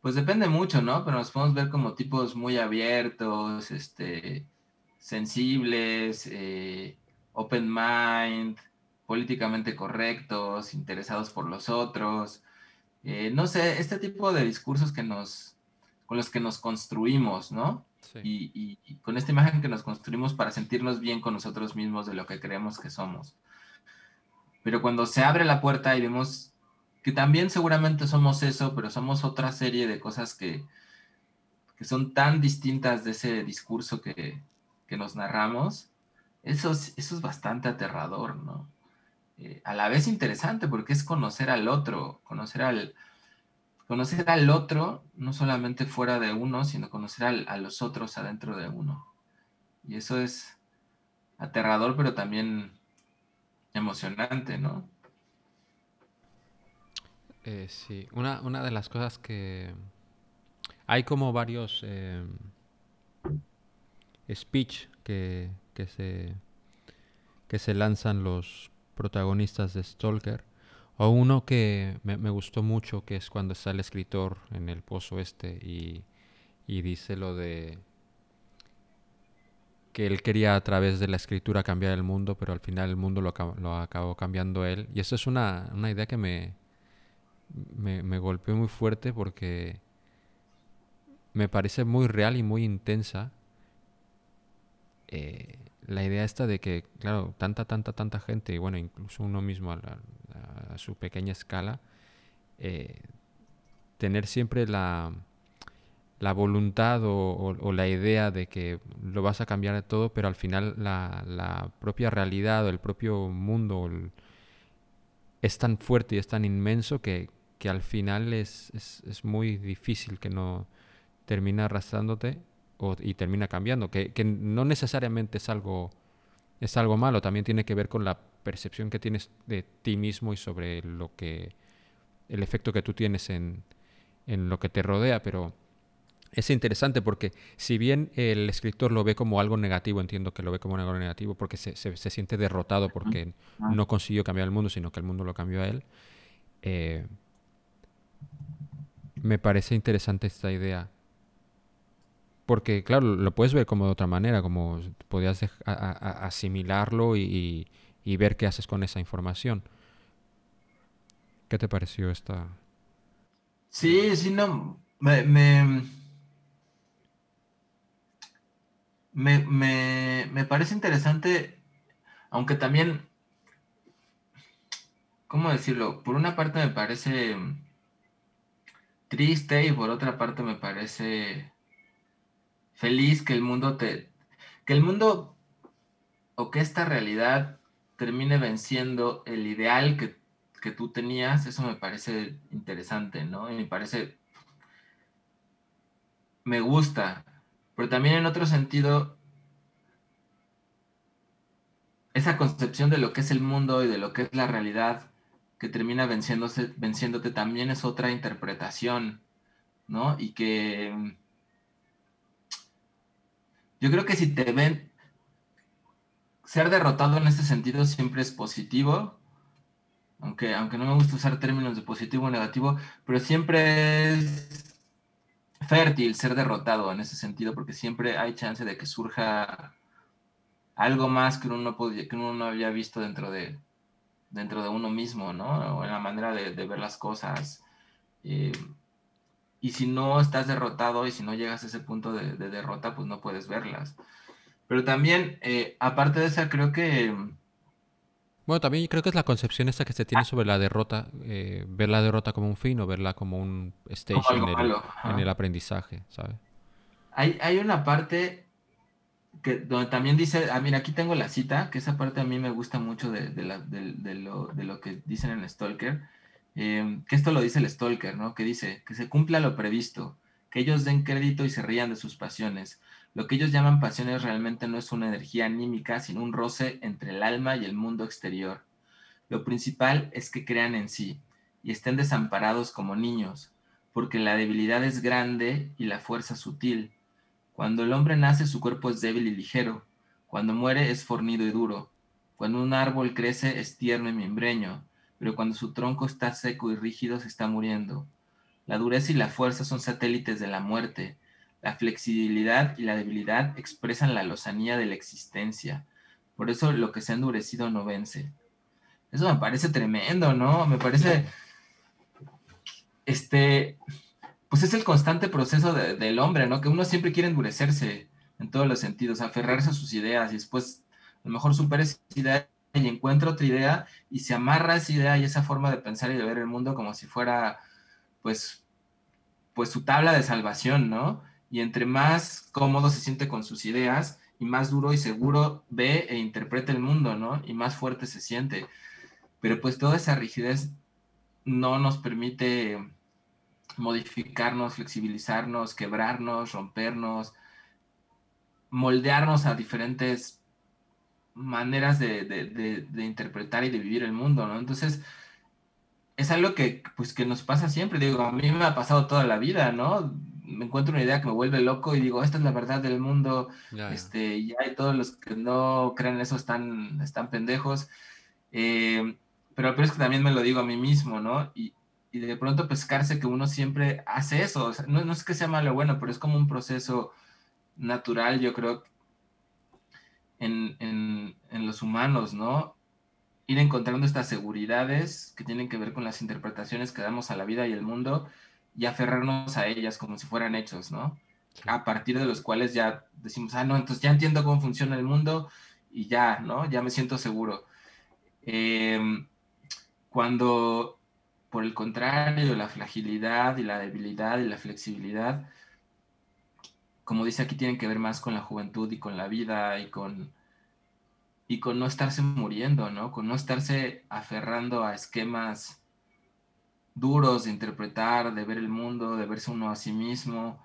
pues depende mucho, ¿no? Pero nos podemos ver como tipos muy abiertos, este, sensibles, eh, open mind, políticamente correctos, interesados por los otros. Eh, no sé, este tipo de discursos que nos, con los que nos construimos, ¿no? Y, con esta imagen que nos construimos para sentirnos bien con nosotros mismos de lo que creemos que somos. Pero cuando se abre la puerta y vemos que también seguramente somos eso, pero somos otra serie de cosas que, que son tan distintas de ese discurso que, que nos narramos, eso eso es bastante aterrador, ¿no? Eh, a la vez interesante porque es conocer al otro, conocer al, conocer al otro, no solamente fuera de uno, sino conocer a los otros adentro de uno. Y eso es aterrador, pero también emocionante, ¿no? Eh, sí, una, de las cosas que... Hay como varios eh, speech que se lanzan los protagonistas de Stalker. O uno que me, gustó mucho, que es cuando está el escritor en el pozo este y, dice lo de que él quería a través de la escritura cambiar el mundo, pero al final el mundo lo, lo acabó cambiando él. Y eso es una, idea que me, me, golpeó muy fuerte porque me parece muy real y muy intensa. Eh, la idea esta de que, claro, tanta, tanta, tanta gente, y bueno, incluso uno mismo a, su pequeña escala, eh, tener siempre la, la voluntad o, la idea de que lo vas a cambiar todo, pero al final la, propia realidad o el propio mundo es tan fuerte y es tan inmenso que, al final es, es, es, muy difícil que no termine arrastrándote y termina cambiando, que, que, no necesariamente es algo, es algo malo, también tiene que ver con la percepción que tienes de ti mismo y sobre lo que, el efecto que tú tienes en, en lo que te rodea, pero es interesante porque si bien el escritor lo ve como algo negativo, entiendo que lo ve como algo negativo porque se, se, siente derrotado porque no consiguió cambiar el mundo, sino que el mundo lo cambió a él. Eh, me parece interesante esta idea. Porque, claro, lo puedes ver como de otra manera, como podías asimilarlo y, ver qué haces con esa información. ¿Qué te pareció esta? Sí, sí, no. me, me me, parece interesante, aunque también, ¿cómo decirlo? Por una parte me parece triste y por otra parte me parece feliz que el mundo te, que el mundo o que esta realidad termine venciendo el ideal que, que tú tenías, eso me parece interesante, ¿no? Y me parece, me gusta, pero también en otro sentido, esa concepción de lo que es el mundo y de lo que es la realidad que termina venciéndose, venciéndote también es otra interpretación, ¿no? Y que yo creo que si te ven, ser derrotado en este sentido siempre es positivo, aunque, aunque no me gusta usar términos de positivo o negativo, pero siempre es fértil ser derrotado en ese sentido, porque siempre hay chance de que surja algo más que uno, podía, que uno no había visto dentro de, dentro de uno mismo, ¿no? O en la manera de, ver las cosas. Eh, y si no estás derrotado y si no llegas a ese punto de, derrota, pues no puedes verlas. Pero también, eh, aparte de esa, creo que bueno, también creo que es la concepción esta que se tiene sobre la derrota, eh, ver la derrota como un fin o verla como un stage en, el, aprendizaje, ¿sabes? Hay, hay una parte que donde también dice, ah, mira, aquí tengo la cita, que esa parte a mí me gusta mucho de, lo, que dicen en Stalker, eh, que esto lo dice el Stalker, ¿no? Que dice, que se cumpla lo previsto, que ellos den crédito y se rían de sus pasiones, lo que ellos llaman pasiones realmente no es una energía anímica, sino un roce entre el alma y el mundo exterior. Lo principal es que crean en sí y estén desamparados como niños, porque la debilidad es grande y la fuerza sutil. Cuando el hombre nace su cuerpo es débil y ligero, cuando muere es fornido y duro, cuando un árbol crece es tierno y miembreño, pero cuando su tronco está seco y rígido se está muriendo. La dureza y la fuerza son satélites de la muerte, la flexibilidad y la debilidad expresan la lozanía de la existencia. Por eso lo que se ha endurecido no vence. Eso me parece tremendo, ¿no? Me parece, este, pues es el constante proceso del hombre, ¿no? Que uno siempre quiere endurecerse en todos los sentidos, aferrarse a sus ideas y después a lo mejor supera esa y encuentra otra idea y se amarra esa idea y esa forma de pensar y de ver el mundo como si fuera, pues, pues su tabla de salvación, ¿no? y entre más cómodo se siente con sus ideas y más duro y seguro ve e interpreta el mundo, ¿no? Y más fuerte se siente. Pero pues toda esa rigidez no nos permite modificarnos, flexibilizarnos, quebrarnos, rompernos, moldearnos a diferentes maneras de, interpretar y de vivir el mundo, ¿no? Entonces, es algo que, pues, que nos pasa siempre. Digo, a mí me ha pasado toda la vida, ¿no? me encuentro una idea que me vuelve loco y digo, esta es la verdad del mundo, este, ya hay todos los que no creen eso están, están pendejos, eh, pero, pero es que también me lo digo a mí mismo, ¿no? Y, y de pronto pescarse que uno siempre hace eso, no, no, es que sea malo o bueno, pero es como un proceso natural, yo creo, en, en, en los humanos, ¿no? Ir encontrando estas seguridades que tienen que ver con las interpretaciones que damos a la vida y el mundo, y aferrarnos a ellas como si fueran hechos, ¿no? A partir de los cuales ya decimos, ah, no, entonces ya entiendo cómo funciona el mundo y ya, ¿no? Ya me siento seguro. Em, cuando, por el contrario, la fragilidad y la debilidad y la flexibilidad, como dice aquí, tienen que ver más con la juventud y con la vida y con, y con no estarse muriendo, ¿no? Con no estarse aferrando a esquemas duros de interpretar, de ver el mundo, de verse uno a sí mismo.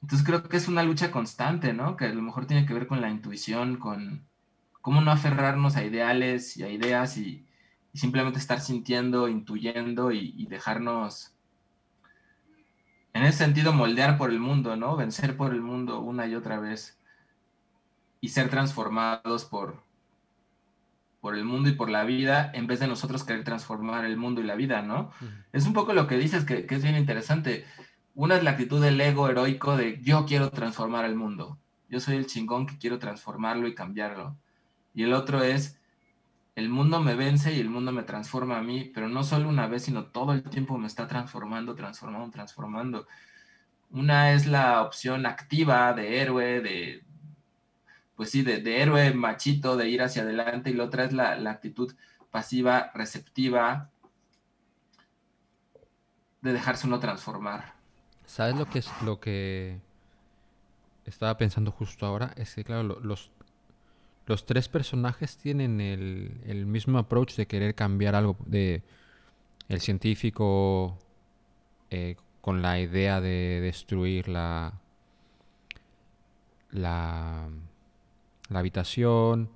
Entonces creo que es una lucha constante, ¿no? Que a lo mejor tiene que ver con la intuición, con cómo no aferrarnos a ideales y a ideas y, simplemente estar sintiendo, intuyendo y, dejarnos, en ese sentido, moldear por el mundo, ¿no? Vencer por el mundo una y otra vez y ser transformados por, por el mundo y por la vida en vez de nosotros querer transformar el mundo y la vida, ¿no? Es un poco lo que dices que, que, es bien interesante. Una es la actitud del ego heroico de yo quiero transformar el mundo. Yo soy el chingón que quiero transformarlo y cambiarlo. Y el otro es el mundo me vence y el mundo me transforma a mí, pero no solo una vez, sino todo el tiempo me está transformando, transformando, transformando. Una es la opción activa de héroe, de, pues sí, de, héroe machito, de ir hacia adelante, y la otra es la, actitud pasiva, receptiva, de dejarse uno transformar. ¿Sabes lo que es lo que estaba pensando justo ahora? Es que, claro, los, los tres personajes tienen el, mismo approach de querer cambiar algo. De el científico eh, con la idea de destruir la, la habitación,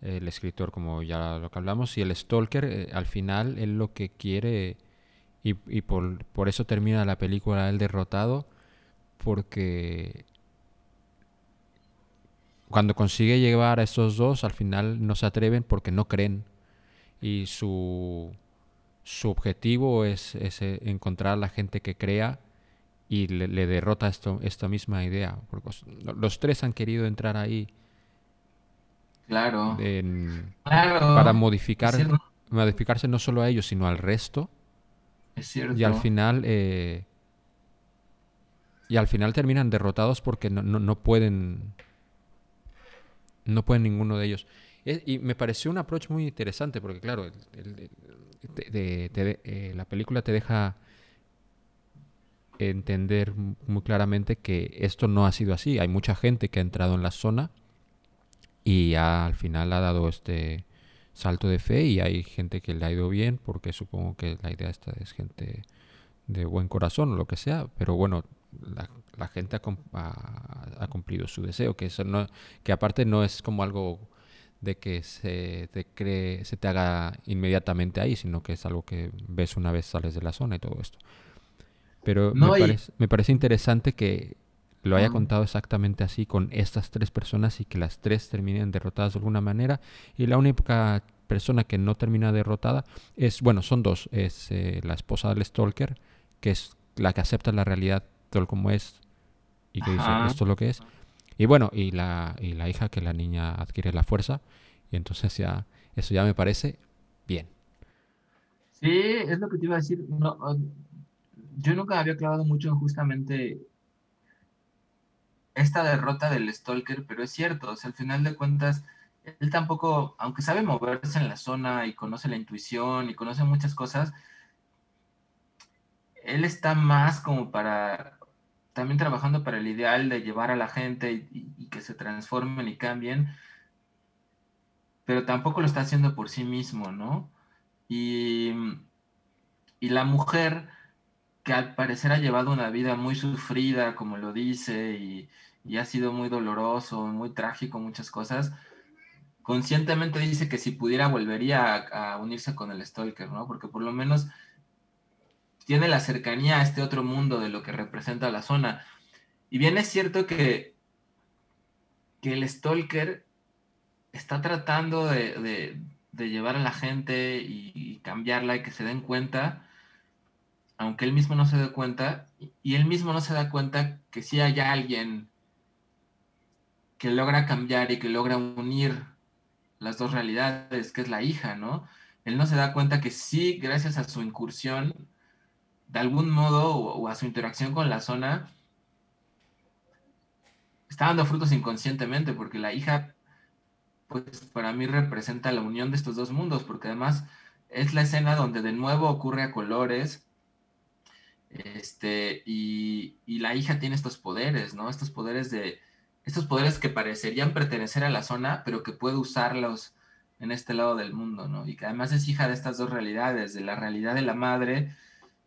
el escritor como ya lo que hablamos, y el stalker, eh, al final, él lo que quiere, y, por, por, eso termina la película el derrotado, porque cuando consigue llevar a estos dos, al final no se atreven porque no creen. Y su, su objetivo es, eh, encontrar a la gente que crea y le, derrota esto, esta misma idea. Porque los tres han querido entrar ahí Claro. Para modificar, modificarse no solo a ellos, sino al resto. Es cierto. Y al final. Eh, y al final terminan derrotados porque no, pueden. No pueden ninguno de ellos. Y me pareció un approach muy interesante porque, claro, eh, la película te deja entender muy claramente que esto no ha sido así. Hay mucha gente que ha entrado en la zona y al final ha dado este salto de fe y hay gente que le ha ido bien porque supongo que la idea esta es gente de buen corazón o lo que sea, pero bueno, la, gente ha, cumplido su deseo, que eso no, que aparte no es como algo de que se te cree, se te haga inmediatamente ahí, sino que es algo que ves una vez sales de la zona y todo esto. Pero me, parece, me parece interesante que lo haya contado exactamente así con estas tres personas y que las tres terminen derrotadas de alguna manera. Y la única persona que no termina derrotada es, bueno, son dos. Es eh, la esposa del Stalker, que es la que acepta la realidad tal como es y que dice esto es lo que es. Y bueno, y la, y la hija que la niña adquiere la fuerza. Y entonces ya, eso ya me parece bien. Sí, es lo que te iba a decir. No, yo nunca había clavado mucho en justamente esta derrota del Stalker, pero es cierto, o sea, al final de cuentas, él tampoco, aunque sabe moverse en la zona y conoce la intuición y conoce muchas cosas, él está más como para, también trabajando para el ideal de llevar a la gente y, que se transformen y cambien, pero tampoco lo está haciendo por sí mismo, ¿no? Y, y la mujer que al parecer ha llevado una vida muy sufrida, como lo dice, y, ha sido muy doloroso, muy trágico, muchas cosas, conscientemente dice que si pudiera volvería a, unirse con el Stalker, ¿no? Porque por lo menos tiene la cercanía a este otro mundo de lo que representa la zona. Y bien es cierto que, que el Stalker está tratando de, llevar a la gente y cambiarla y que se den cuenta aunque él mismo no se dé cuenta, y él mismo no se da cuenta que si hay alguien que logra cambiar y que logra unir las dos realidades, que es la hija, ¿no? Él no se da cuenta que sí, gracias a su incursión, de algún modo, o, a su interacción con la zona, está dando frutos inconscientemente, porque la hija, pues para mí representa la unión de estos dos mundos, porque además es la escena donde de nuevo ocurre a colores, este, y, la hija tiene estos poderes, ¿no? Estos poderes de, estos poderes que parecerían pertenecer a la zona, pero que puede usarlos en este lado del mundo, ¿no? Y que además es hija de estas dos realidades, de la realidad de la madre,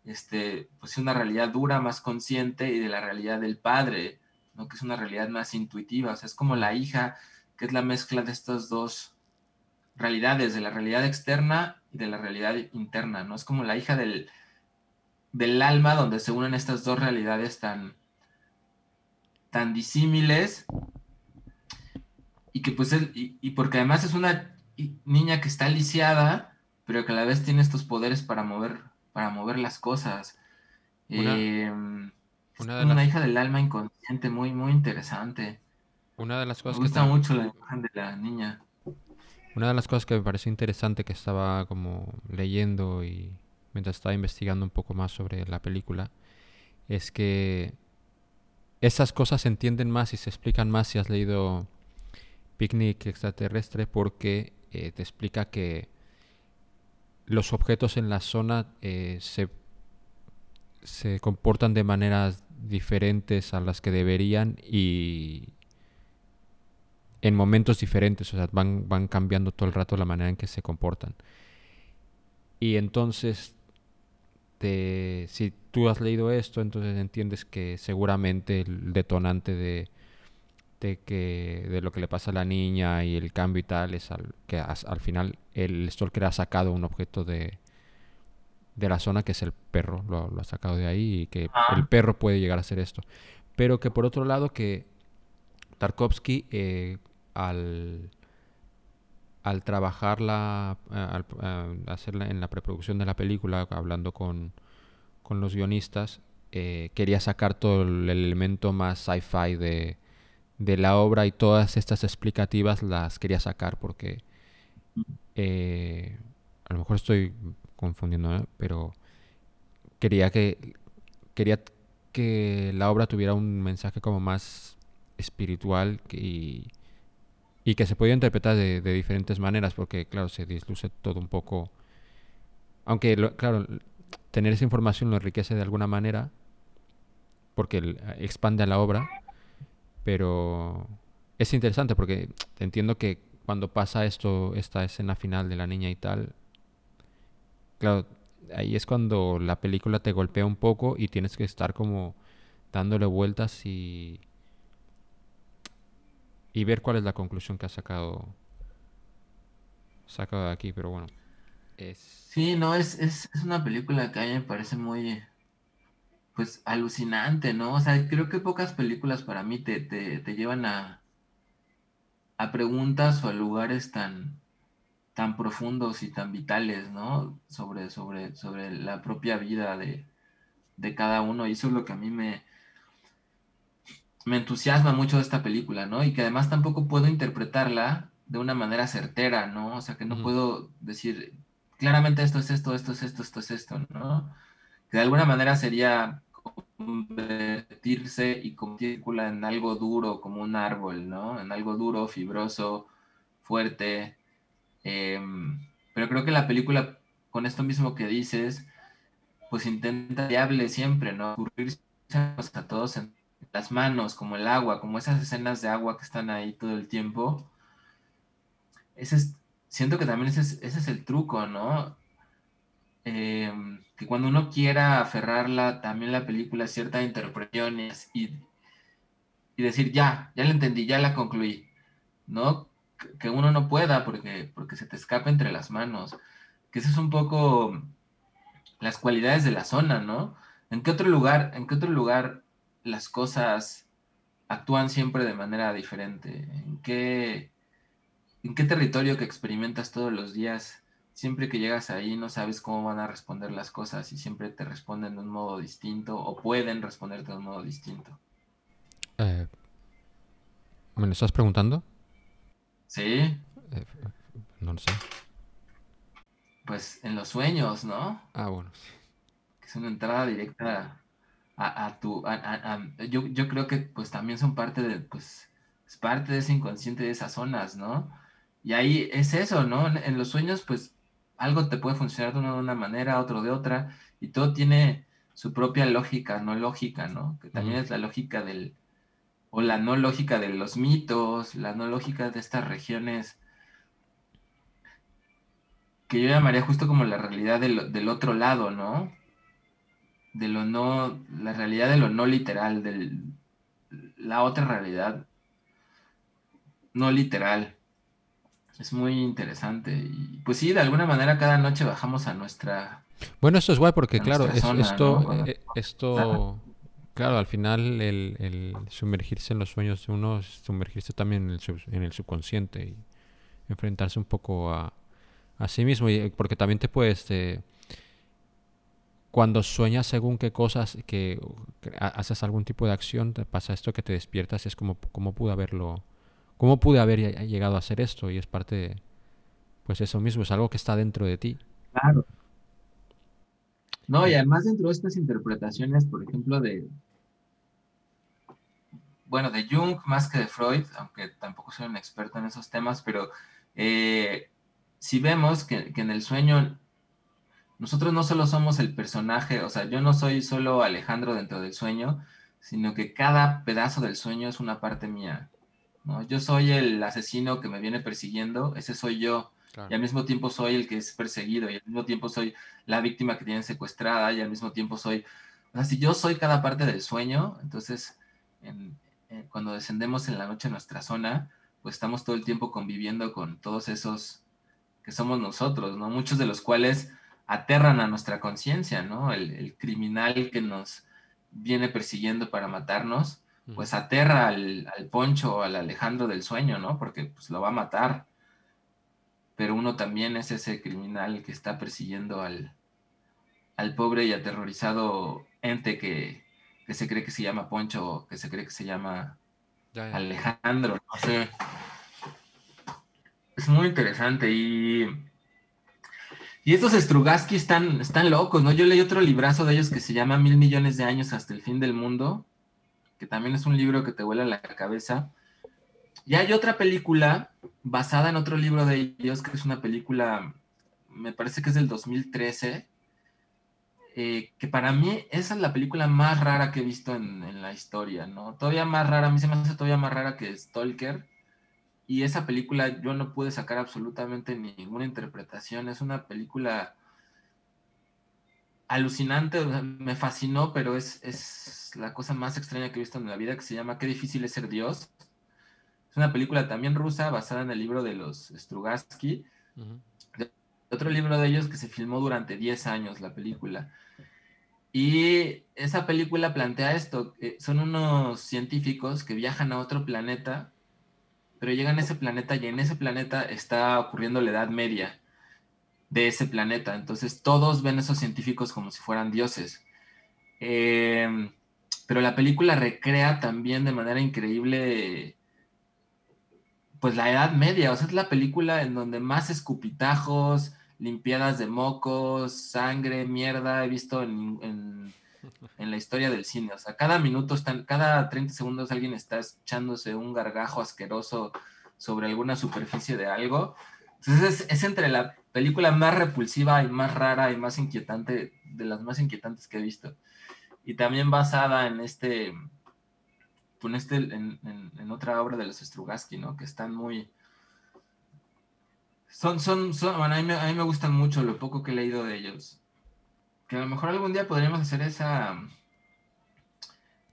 este, pues una realidad dura, más consciente, y de la realidad del padre, ¿no? Que es una realidad más intuitiva, o sea, es como la hija, que es la mezcla de estas dos realidades, de la realidad externa y de la realidad interna, ¿no? Es como la hija del, del alma donde se unen estas dos realidades tan, tan disímiles y que pues y, porque además es una niña que está lisiada, pero que a la vez tiene estos poderes para mover, para mover las cosas. Una, em, una, hija del alma inconsciente, muy, muy interesante. Una de las cosas me gusta mucho la imagen de la niña. Una de las cosas que me pareció interesante que estaba como leyendo y mientras estaba investigando un poco más sobre la película es que esas cosas se entienden más y se explican más si has leído Picnic extraterrestre porque eh, te explica que los objetos en la zona eh, se, se comportan de maneras diferentes a las que deberían y en momentos diferentes, o sea, van, van cambiando todo el rato la manera en que se comportan. Y entonces, si tú has leído esto, entonces entiendes que seguramente el detonante de, de, que, de lo que le pasa a la niña y el cambio y tal es al, que al final el stalker ha sacado un objeto de, de la zona que es el perro, lo, ha sacado de ahí y que ah. el perro puede llegar a hacer esto. Pero que por otro lado que Tarkovsky eh, al, al trabajarla, al, hacerla en la preproducción de la película, hablando con, con los guionistas, eh, quería sacar todo el elemento más sci-fi de, de, la obra y todas estas explicativas las quería sacar porque eh, a lo mejor estoy confundiendo, ¿eh? pero quería que quería que la obra tuviera un mensaje como más espiritual y, y que se podía interpretar de, diferentes maneras, porque claro, se disluce todo un poco. Aunque, claro, tener esa información lo enriquece de alguna manera, porque expande a la obra, pero es interesante porque entiendo que cuando pasa esto, esta escena final de la niña y tal, claro, ahí es cuando la película te golpea un poco y tienes que estar como dándole vueltas y y ver cuál es la conclusión que ha sacado, sacado de aquí, pero bueno. Es... Sí, no, es, es, una película que a mí me parece muy, pues, alucinante, ¿no? O sea, creo que pocas películas para mí te, te, llevan a, a preguntas o a lugares tan, tan profundos y tan vitales, ¿no? Sobre, sobre, sobre la propia vida de, de cada uno. Y eso es lo que a mí me, me entusiasma mucho esta película, ¿no? Y que además tampoco puedo interpretarla de una manera certera, ¿no? O sea, que no puedo decir claramente esto es esto, esto es esto, esto es esto, ¿no? Que de alguna manera sería convertirse y convertirla en algo duro, como un árbol, ¿no? En algo duro, fibroso, fuerte. Em, pero creo que la película, con esto mismo que dices, pues intenta viable siempre, ¿no? Ocurrirse a todos en las manos, como el agua, como esas escenas de agua que están ahí todo el tiempo. Ese es, siento que también ese es, ese es el truco, ¿no? Em, que cuando uno quiera aferrarla también la película ciertas interpretaciones y, y decir, ya, ya la entendí, ya la concluí, ¿no? Que uno no pueda porque, porque se te escapa entre las manos. Que eso es un poco las cualidades de la zona, ¿no? ¿En qué otro lugar, en qué otro lugar las cosas actúan siempre de manera diferente? ¿En qué, en qué territorio que experimentas todos los días, siempre que llegas ahí no sabes cómo van a responder las cosas y siempre te responden de un modo distinto o pueden responderte de un modo distinto? Eh, ¿Me lo estás preguntando? Sí. Eh, no lo sé. Pues en los sueños, ¿no? Ah, bueno. Que es una entrada directa a, tu, yo, yo, creo que pues también son parte de, pues, es parte de ese inconsciente de esas zonas, ¿no? Y ahí es eso, ¿no? En, los sueños, pues, algo te puede funcionar de una, manera, otro de otra, y todo tiene su propia lógica, no lógica, ¿no? Que también es la lógica del, o la no lógica de los mitos, la no lógica de estas regiones que yo llamaría justo como la realidad del, del otro lado, ¿no? de lo no, la realidad de lo no literal, del, la otra realidad no literal. Es muy interesante. Y pues sí, de alguna manera cada noche bajamos a nuestra... Bueno, esto es guay porque, claro, nuestra es- zona, esto, ¿no? eh, esto, claro, al final el, el sumergirse en los sueños de uno es sumergirse también en el, sub- en el subconsciente y enfrentarse un poco a, a sí mismo. Y, eh, porque también te puedes, eh, cuando sueñas según qué cosas, que que ha- haces algún tipo de acción, te pasa esto que te despiertas, es como, ¿cómo pude haberlo, cómo pude haber lle- llegado a hacer esto? Y es parte de, pues eso mismo, es algo que está dentro de ti. Claro. No, y además dentro de estas interpretaciones, por ejemplo, de, bueno, de Jung más que de Freud, aunque tampoco soy un experto en esos temas, pero eh, si vemos que en el sueño nosotros no solo somos el personaje, o sea, yo no soy solo Alejandro dentro del sueño, sino que cada pedazo del sueño es una parte mía, ¿no? Yo soy el asesino que me viene persiguiendo, ese soy yo, y al mismo tiempo soy el que es perseguido, y al mismo tiempo soy la víctima que tienen secuestrada, y al mismo tiempo soy, o sea, si yo soy cada parte del sueño, entonces en- eh, cuando descendemos en la noche a nuestra zona, pues estamos todo el tiempo conviviendo con todos esos que somos nosotros, ¿no? Muchos de los cuales aterran a nuestra conciencia, ¿no? El, el criminal que nos viene persiguiendo para matarnos. Pues aterra al, al Poncho o al Alejandro del sueño, ¿no? Porque pues lo va a matar. Pero uno también es ese criminal que está persiguiendo al, al pobre y aterrorizado ente que, que se cree que se llama Poncho que se cree que se llama Ya, ya. Alejandro, no sé. Es muy interesante y... Y estos Strugatsky están, están locos, ¿no? Yo leí otro librazo de ellos que se llama Mil Millones de Años hasta el Fin del Mundo, también es un libro que te vuela la cabeza. Y hay otra película basada en otro libro de ellos, que es una película, me parece que es del 2013, eh, que para mí esa es la película más rara que he visto en la historia, ¿no? Todavía más rara, a mí se me hace todavía más rara que Stalker. Y esa película yo no pude sacar absolutamente ninguna interpretación. Es una película alucinante, me fascinó, pero es, es la cosa más extraña que he visto en la vida, que se llama Qué difícil es ser Dios. Es una película también rusa basada en el libro de los Strugatsky otro libro de ellos que se filmó durante 10 años, la película. Y esa película plantea esto, que son unos científicos que viajan a otro planeta, pero llegan a ese planeta y en ese planeta está ocurriendo la Edad Media de ese planeta. Entonces todos ven a esos científicos como si fueran dioses. Eh, pero la película recrea también de manera increíble pues la Edad Media, o sea, es la película en donde más escupitajos, limpiadas de mocos, sangre, mierda he visto en, en- la historia del cine. O sea, cada minuto, están, cada 30 segundos alguien está echándose un gargajo asqueroso sobre alguna superficie de algo. Entonces es, es entre la película más repulsiva y más rara y más inquietante, de las más inquietantes que he visto. Y también basada en este, en, este, en, en- otra obra de los Strugatsky, ¿no? Que están muy... Son, son, son, bueno, a mí, me, a mí me gustan mucho lo poco que he leído de ellos. Que a lo mejor algún día podríamos hacer esa,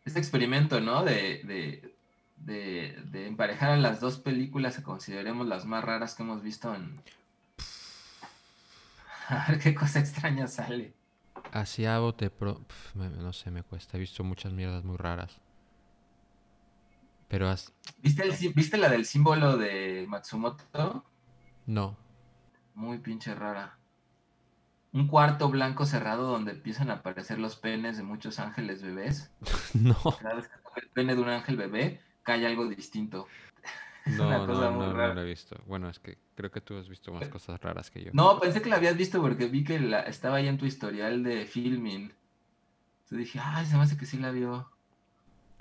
este experimento, ¿no? De, de, de, de emparejar a las dos películas que consideremos las más raras que hemos visto en... A ver qué cosa extraña sale. Así a bote pro... no sé, me cuesta. He visto muchas mierdas muy raras. Pero has... ¿Viste, el, ¿Viste la del símbolo de Matsumoto? No. Muy pinche rara. Un cuarto blanco cerrado donde empiezan a aparecer los penes de muchos ángeles bebés. No. Cada vez que el pene de un ángel bebé, cae algo distinto. Es No, una no, cosa no, muy no rara. lo he visto. Bueno, es que creo que tú has visto más cosas raras que yo. No, pensé que la habías visto porque vi que la- estaba ahí en tu historial de filming. Entonces dije, ay, se me hace que sí la vio.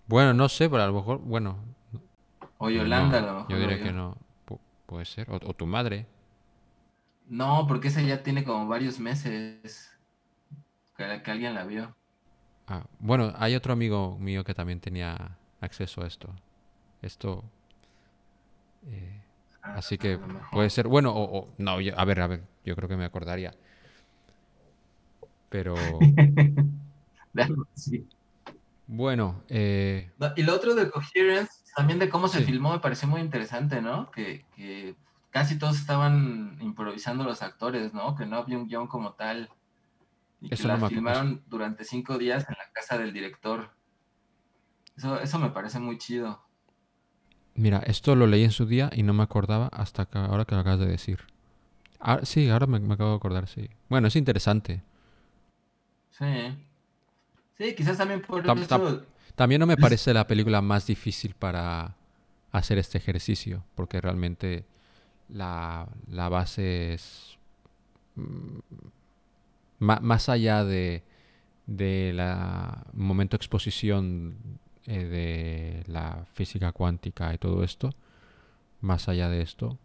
Bueno, no sé, pero a lo mejor... Bueno. O Yolanda, no, a lo mejor. Yo diría que no. Pu- puede ser. O, o tu madre. No, porque esa ya tiene como varios meses que, que alguien la vio. Ah, bueno, hay otro amigo mío que también tenía acceso a esto. Esto... eh, así que a lo mejor. puede ser... Bueno, o... o- no, yo- a ver, a ver. Yo creo que me acordaría. Pero... Bueno, eh, Y lo otro de Coherence, también de cómo se Sí. filmó, me pareció muy interesante, ¿no? Que, que casi todos estaban improvisando los actores, ¿no? Que no había un guion como tal. Y que Eso no la filmaron durante cinco días en la casa del director. Eso, eso me parece muy chido. Mira, esto lo leí en su día y no me acordaba hasta que ahora que lo acabas de decir. Ah, sí, ahora me, me acabo de acordar, sí. Bueno, es interesante. Sí. Sí, quizás también por Tam- eso. tam- También no me parece la película más difícil para hacer este ejercicio, porque realmente la, la base es mm, más allá de, de la momento exposición eh, de la física cuántica y todo esto, más allá de esto.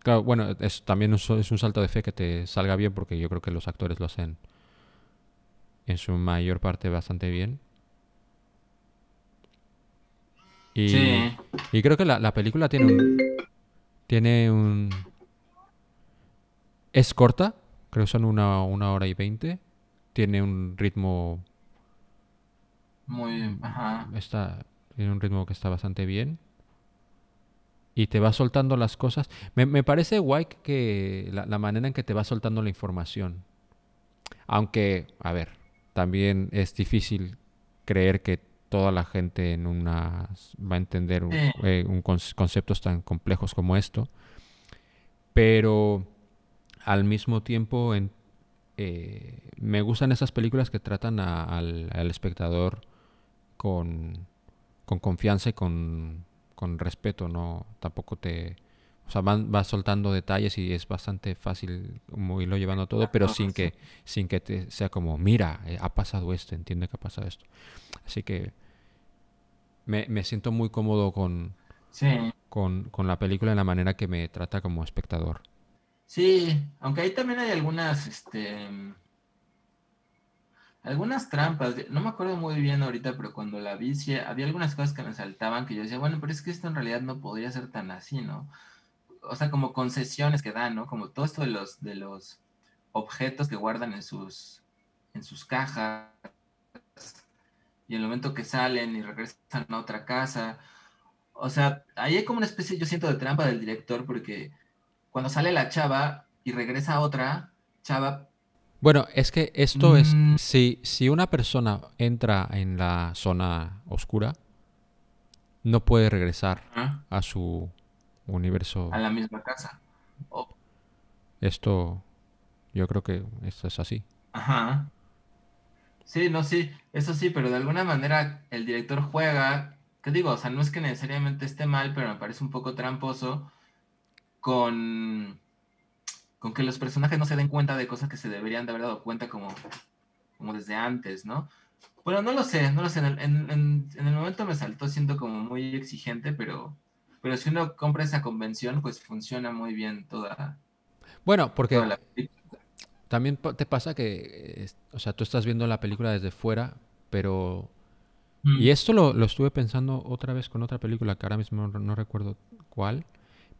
Claro, bueno, es también es un salto de fe que te salga bien, porque yo creo que los actores lo hacen en su mayor parte bastante bien. Y, Sí. y creo que la, la película tiene un. Tiene un. Es corta, creo que son una, una hora y veinte. Tiene un ritmo. Muy. Ajá. Está, tiene un ritmo que está bastante bien. Y te va soltando las cosas. Me, me parece guay que la, la manera en que te va soltando la información. Aunque, a ver, también es difícil creer que toda la gente en una va a entender un, eh, un conceptos tan complejos como esto. Pero al mismo tiempo en- eh, me gustan esas películas que tratan a- al, al espectador con, con confianza y con, con respeto, ¿no? Tampoco te... O sea, van, vas soltando detalles y es bastante fácil como irlo llevando todo, pero sin sí. que, sin que te sea como, mira, eh, ha pasado esto, entiende que ha pasado esto. Así que me, me siento muy cómodo con, Sí. con, con la película en la manera que me trata como espectador. Sí, aunque ahí también hay algunas, este, algunas trampas. No me acuerdo muy bien ahorita, pero cuando la vi, había algunas cosas que me saltaban que yo decía, bueno, pero es que esto en realidad no podría ser tan así, ¿no? O sea, como concesiones que dan, ¿no? Como todo esto de los, de los objetos que guardan en sus, en sus cajas y el momento que salen y regresan a otra casa. O sea, ahí hay como una especie, yo siento, de trampa del director porque cuando sale la chava y regresa a otra chava, Bueno, es que esto es, Mm. si, si una persona entra en la zona oscura, no puede regresar ¿ah? a su universo. a la misma casa. Esto, yo creo que esto es así. Ajá. Sí, no, sí, eso sí, pero de alguna manera el director juega, ¿qué digo? O sea, no es que necesariamente esté mal, pero me parece un poco tramposo con, con que los personajes no se den cuenta de cosas que se deberían de haber dado cuenta como, como desde antes, ¿no? Bueno, no lo sé, no lo sé. En el, en- el momento me saltó siendo como muy exigente, pero, pero si uno compra esa convención, pues funciona muy bien toda, Bueno, porque toda la película. también te pasa que, o sea, tú estás viendo la película desde fuera, pero... Y esto lo, lo estuve pensando otra vez con otra película que ahora mismo no recuerdo cuál,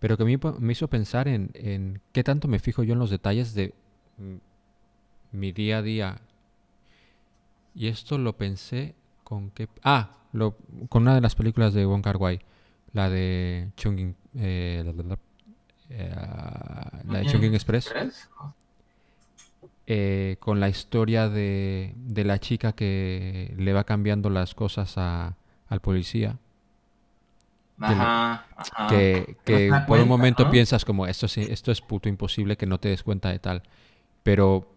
pero que a mí me hizo pensar en, en qué tanto me fijo yo en los detalles de mi día a día. Y esto lo pensé con qué... Ah, lo, con una de las películas de Wong Kar Wai, la de Chungking, eh, la, la- la- eh, la de. Chungking Express eh, con la historia de, de la chica que le va cambiando las cosas a- al policía. Ajá, ajá. que por un momento ¿no? piensas como esto, esto es puto imposible que no te des cuenta de tal. Pero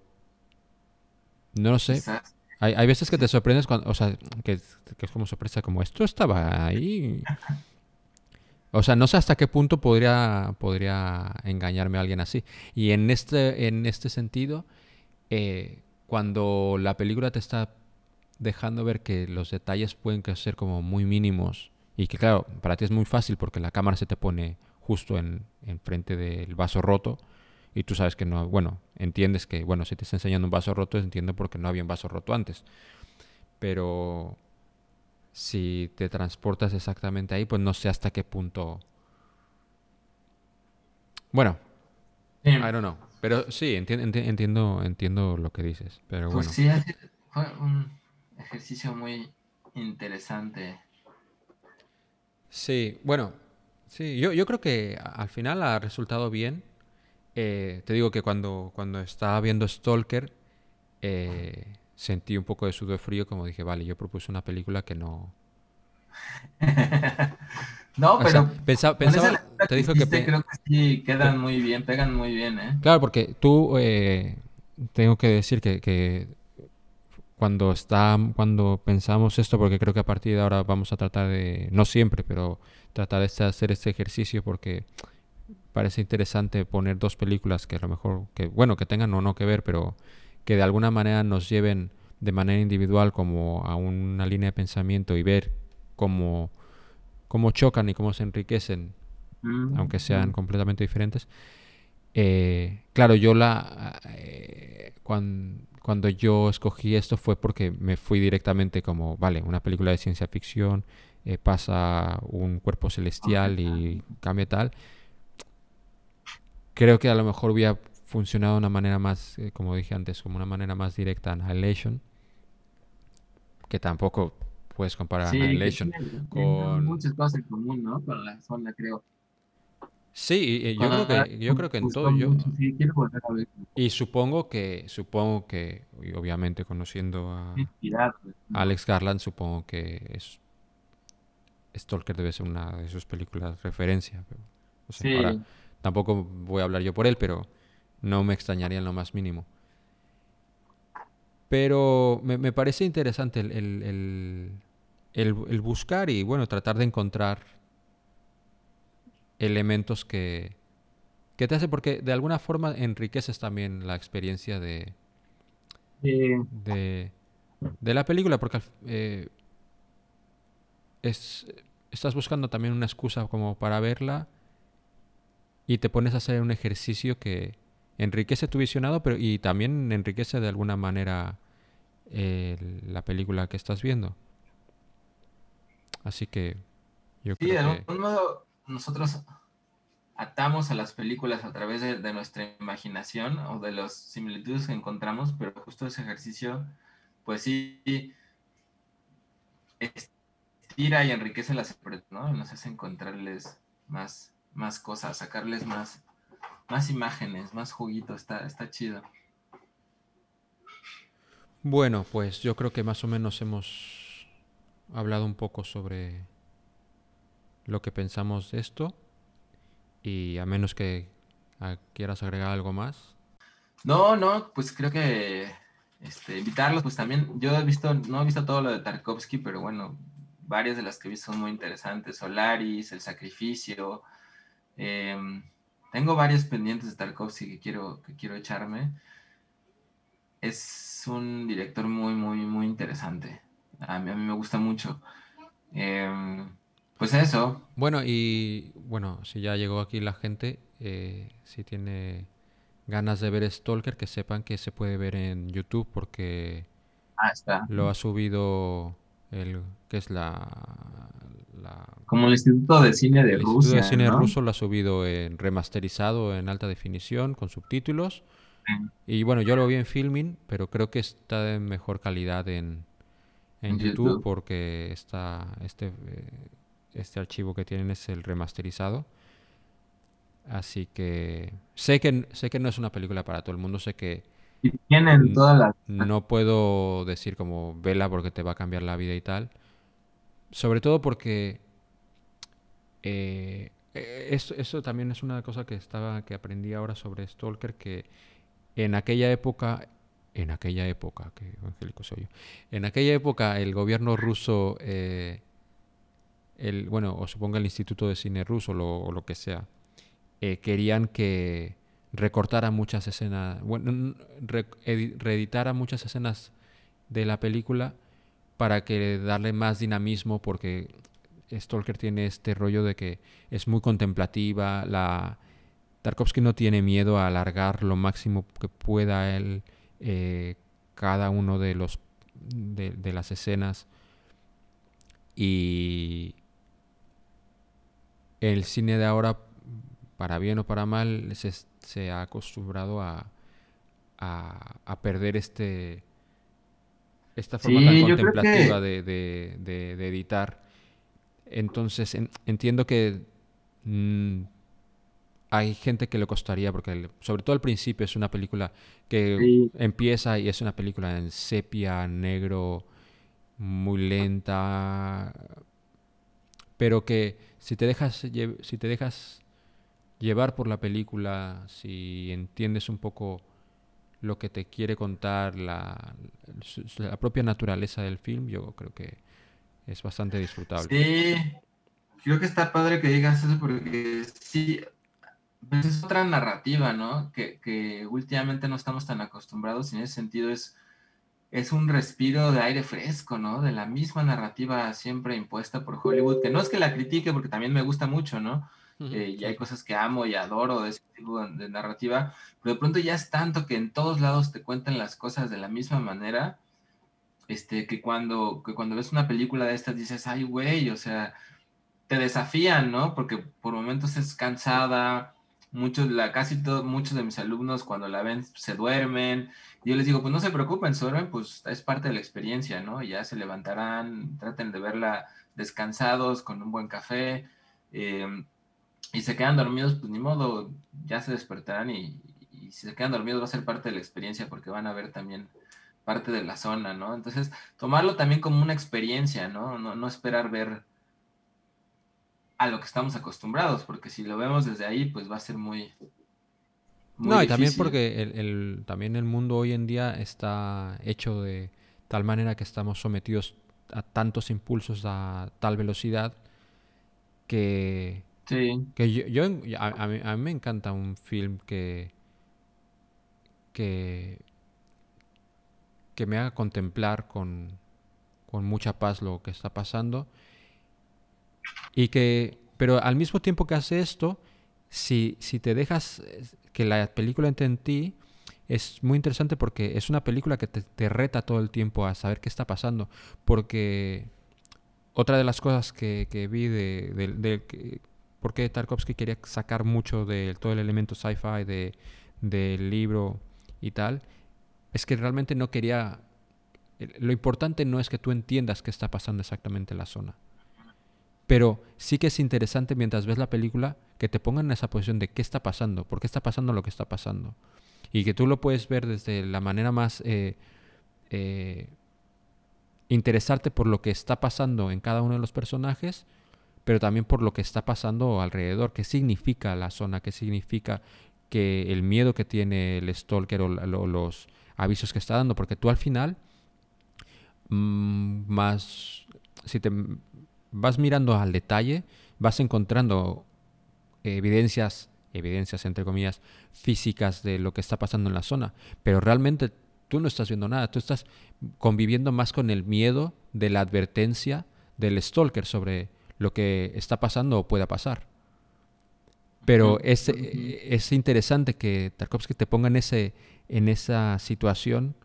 no lo sé. Quizás. Hay, hay veces que te sorprendes cuando, o sea, que, que es como sorpresa, como esto estaba ahí. O sea, no sé hasta qué punto podría, podría engañarme a alguien así. Y en este, en este sentido, eh, cuando la película te está dejando ver que los detalles pueden ser como muy mínimos y que claro, para ti es muy fácil porque la cámara se te pone justo en, frente del vaso roto y tú sabes que no, bueno, entiendes que, bueno, si te está enseñando un vaso roto, entiendo porque no había un vaso roto antes. Pero si te transportas exactamente ahí, pues no sé hasta qué punto... Bueno, Sí, I don't know. Pero sí, enti- enti- entiendo, entiendo lo que dices. Pero pues bueno. sí, fue un ejercicio muy interesante. Sí, bueno, sí, yo, yo creo que al final ha resultado bien. Eh, te digo que cuando, cuando estaba viendo Stalker, eh, sentí un poco de sudor frío, como dije, vale, yo propuse una película que no... No, O pero sea, pensaba, lectura te dijo que... pe- creo que sí quedan muy bien, pegan muy bien, ¿eh? Claro, porque tú, eh, tengo que decir que, que cuando está, cuando pensamos esto, porque creo que a partir de ahora vamos a tratar de, no siempre, pero tratar de este- hacer este ejercicio porque parece interesante poner dos películas que a lo mejor, que bueno, que tengan o no que ver, pero que de alguna manera nos lleven de manera individual como a una línea de pensamiento y ver cómo, cómo chocan y cómo se enriquecen Mm, aunque sean mm. completamente diferentes. Eh, claro, yo la eh, cuando yo escogí esto fue porque me fui directamente como, vale, una película de ciencia ficción, eh, pasa un cuerpo celestial y cambia tal. Creo que a lo mejor hubiera funcionado de una manera más, eh, como dije antes, como una manera más directa Annihilation, que tampoco puedes comparar Sí, Annihilation con... muchas cosas en común, ¿no? Con la zona, creo. Sí, yo creo que, yo creo que en todo, yo. Y supongo que, supongo que, y obviamente conociendo a. ¿no? Alex Garland, supongo que es Stalker debe ser una de sus películas referencia. o sea, Sí, ahora tampoco voy a hablar yo por él, pero no me extrañaría en lo más mínimo. Pero me, me parece interesante el, el- el- el- el buscar y bueno, tratar de encontrar elementos que, que te hace, porque de alguna forma enriqueces también la experiencia de, de, de la película, porque eh, es, estás buscando también una excusa como para verla y te pones a hacer un ejercicio que enriquece tu visionado, pero y también enriquece de alguna manera eh, la película que estás viendo. Así que yo Sí, de creo que algún modo nosotros atamos a las películas a través de, nuestra imaginación o de las similitudes que encontramos, pero justo ese ejercicio, pues sí, estira y enriquece las ¿no? Nos hace encontrarles más, más cosas, sacarles más, más imágenes, más juguito, está, está chido. Bueno, pues yo creo que más o menos hemos hablado un poco sobre lo que pensamos de esto y a menos que ah, quieras agregar algo más. No, no, pues creo que este, invitarlos, pues también, yo he visto, no he visto todo lo de Tarkovsky, pero bueno, varias de las que he visto son muy interesantes, Solaris, El Sacrificio, em, tengo varios pendientes de Tarkovsky que quiero, que quiero echarme. Es un director muy, muy, muy interesante. A mí, a mí me gusta mucho. Em, pues eso, Bueno, y bueno, si ya llegó aquí la gente, eh, si tiene ganas de ver Stalker, que sepan que se puede ver en YouTube porque ah, está. lo ha subido el que es la, la Como el Instituto de Cine de El Instituto de Rusia, Cine ¿no? Ruso lo ha subido en remasterizado en alta definición con subtítulos. Sí. Y bueno, yo lo vi en Filmin, pero creo que está en mejor calidad en, en En YouTube, YouTube. porque está este, eh, este archivo que tienen es el remasterizado. Así que sé que sé que no es una película para todo el mundo, sé que Y tienen todas las... no puedo decir como vela porque te va a cambiar la vida y tal. Sobre todo porque eh, eh, eso, eso también es una cosa que estaba que aprendí ahora sobre Stalker que en aquella época en aquella época que evangélico soy yo en aquella época el gobierno ruso eh, el bueno o suponga el Instituto de Cine Ruso o lo que sea eh, querían que recortara muchas escenas, bueno, muchas escenas de la película para que darle más dinamismo porque Stalker tiene este rollo de que es muy contemplativa, la Tarkovsky no tiene miedo a alargar lo máximo que pueda él eh, cada uno de los de las escenas y el cine de ahora para bien o para mal, se, se ha acostumbrado a, a, a perder este esta forma tan contemplativa de, editar. Entonces, entiendo que mm, hay gente que le costaría, porque sobre todo al principio es una película que empieza y es una película en sepia, negro, muy lenta, pero que si te dejas, si te dejas llevar por la película, si entiendes un poco lo que te quiere contar, la, la propia naturaleza del film, yo creo que es bastante disfrutable. Sí, creo que está padre que digas eso porque sí, pues es otra narrativa, ¿no? Que, que últimamente no estamos tan acostumbrados y en ese sentido es, es un respiro de aire fresco, ¿no? De la misma narrativa siempre impuesta por Hollywood, que no es que la critique porque también me gusta mucho, ¿no? Eh, y hay cosas que amo y adoro de ese tipo de, narrativa, pero de pronto ya es tanto que en todos lados te cuentan las cosas de la misma manera, este, que cuando, que cuando ves una película de estas dices, ay, güey, o sea, te desafían, ¿no? Porque por momentos es cansada, muchos, la, casi todos, muchos de mis alumnos cuando la ven se duermen, yo les digo, pues no se preocupen, se duermen, pues es parte de la experiencia, ¿no? Ya se levantarán, traten de verla descansados, con un buen café, eh, y se quedan dormidos, pues ni modo, ya se despertarán y, si se quedan dormidos va a ser parte de la experiencia porque van a ver también parte de la zona, ¿no? Entonces, tomarlo también como una experiencia, ¿no? No, esperar ver a lo que estamos acostumbrados, porque si lo vemos desde ahí, pues va a ser muy... no, y también porque el, también el mundo hoy en día está hecho de tal manera que estamos sometidos a tantos impulsos a tal velocidad que Sí. Que yo, a, mí, me encanta un film que, que, que me haga contemplar con, con mucha paz lo que está pasando. Y que, pero al mismo tiempo que hace esto, si, si te dejas que la película entre en ti, es muy interesante porque es una película que te, reta todo el tiempo a saber qué está pasando. Porque otra de las cosas que, que vi de, de, porque Tarkovsky quería sacar mucho de todo el elemento sci-fi de, del libro y tal, es que realmente no quería... Lo importante no es que tú entiendas qué está pasando exactamente en la zona. Pero sí que es interesante mientras ves la película que te pongan en esa posición de qué está pasando, por qué está pasando lo que está pasando. Y que tú lo puedes ver desde la manera más... Eh, eh, interesarte por lo que está pasando en cada uno de los personajes pero también por lo que está pasando alrededor, qué significa la zona, qué significa que el miedo que tiene el stalker o, los avisos que está dando, porque tú al final, mm, más, si te vas mirando al detalle, vas encontrando evidencias, evidencias entre comillas, físicas de lo que está pasando en la zona, pero realmente tú no estás viendo nada, tú estás conviviendo más con el miedo de la advertencia del stalker sobre lo que está pasando o pueda pasar. Pero es, es interesante que Tarkovsky te ponga en, ese, en esa situación,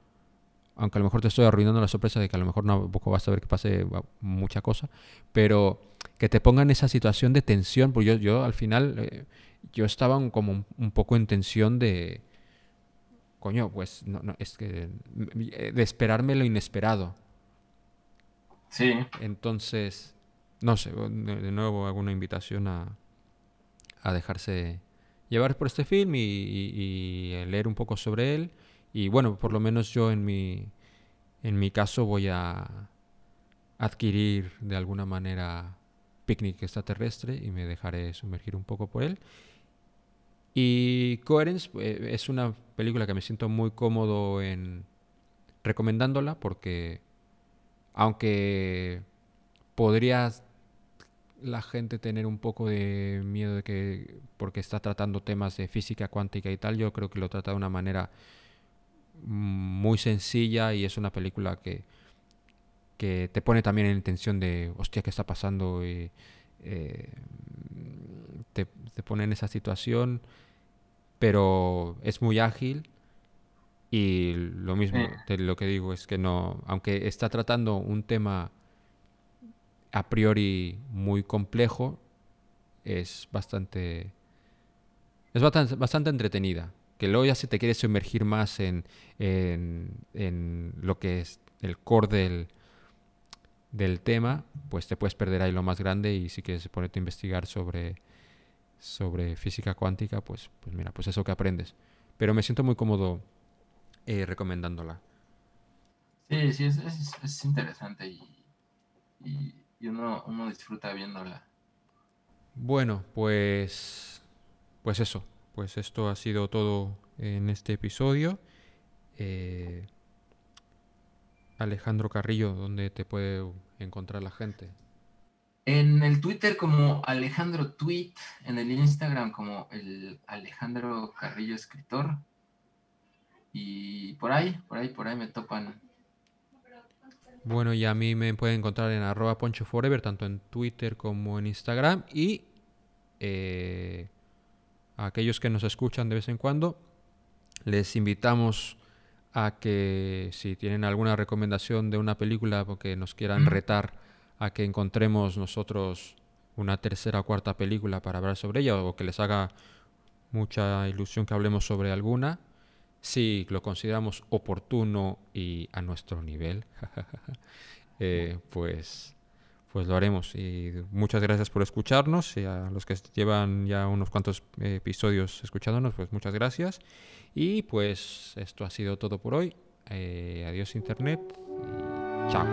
aunque a lo mejor te estoy arruinando la sorpresa de que a lo mejor no poco vas a ver que pase mucha cosa, pero que te ponga en esa situación de tensión, porque yo, yo al final, eh, yo estaba como un, poco en tensión de, coño, pues no, no, es que de esperarme lo inesperado. Sí. Entonces, no sé, de, nuevo hago una invitación a, a dejarse llevar por este film y, leer un poco sobre él. Y bueno, por lo menos yo en mi, en mi caso voy a adquirir de alguna manera Picnic extraterrestre y me dejaré sumergir un poco por él. Y Coherence eh, es una película que me siento muy cómodo en recomendándola porque aunque podrías la gente tener un poco de miedo de que porque está tratando temas de física cuántica y tal, yo creo que lo trata de una manera muy sencilla y es una película que, que te pone también en tensión de, hostia, ¿qué está pasando? Y, eh, te, te, pone en esa situación, pero es muy ágil y lo mismo, de lo que digo es que no, aunque está tratando un tema a priori muy complejo, es bastante. Es bastante, bastante entretenida. Que luego ya si te quieres sumergir más en, en, lo que el core del, del tema, pues te puedes perder ahí lo más grande y si quieres ponerte a investigar sobre, sobre física cuántica, pues, pues mira, pues eso que aprendes. Pero me siento muy cómodo eh, recomendándola. Sí, sí, es, es, es interesante y, y, y uno, uno disfruta viéndola. Bueno, pues, pues eso, pues esto ha sido todo en este episodio. Eh, Alejandro Carrillo, ¿dónde te puede encontrar la gente? En el Twitter como Alejandro Tweet, en el Instagram como el Alejandro Carrillo Escritor. Y por ahí, por ahí, por ahí me topan. Bueno, y a mí me pueden encontrar en arroba poncho forever, tanto en Twitter como en Instagram. Y eh, a aquellos que nos escuchan de vez en cuando, les invitamos a que si tienen alguna recomendación de una película porque nos quieran retar a que encontremos nosotros una tercera o cuarta película para hablar sobre ella o que les haga mucha ilusión que hablemos sobre alguna, si lo consideramos oportuno y a nuestro nivel, eh, pues, pues lo haremos. Y muchas gracias por escucharnos y a los que llevan ya unos cuantos eh, episodios escuchándonos, pues muchas gracias. Y pues esto ha sido todo por hoy. Eh, adiós Internet y chao.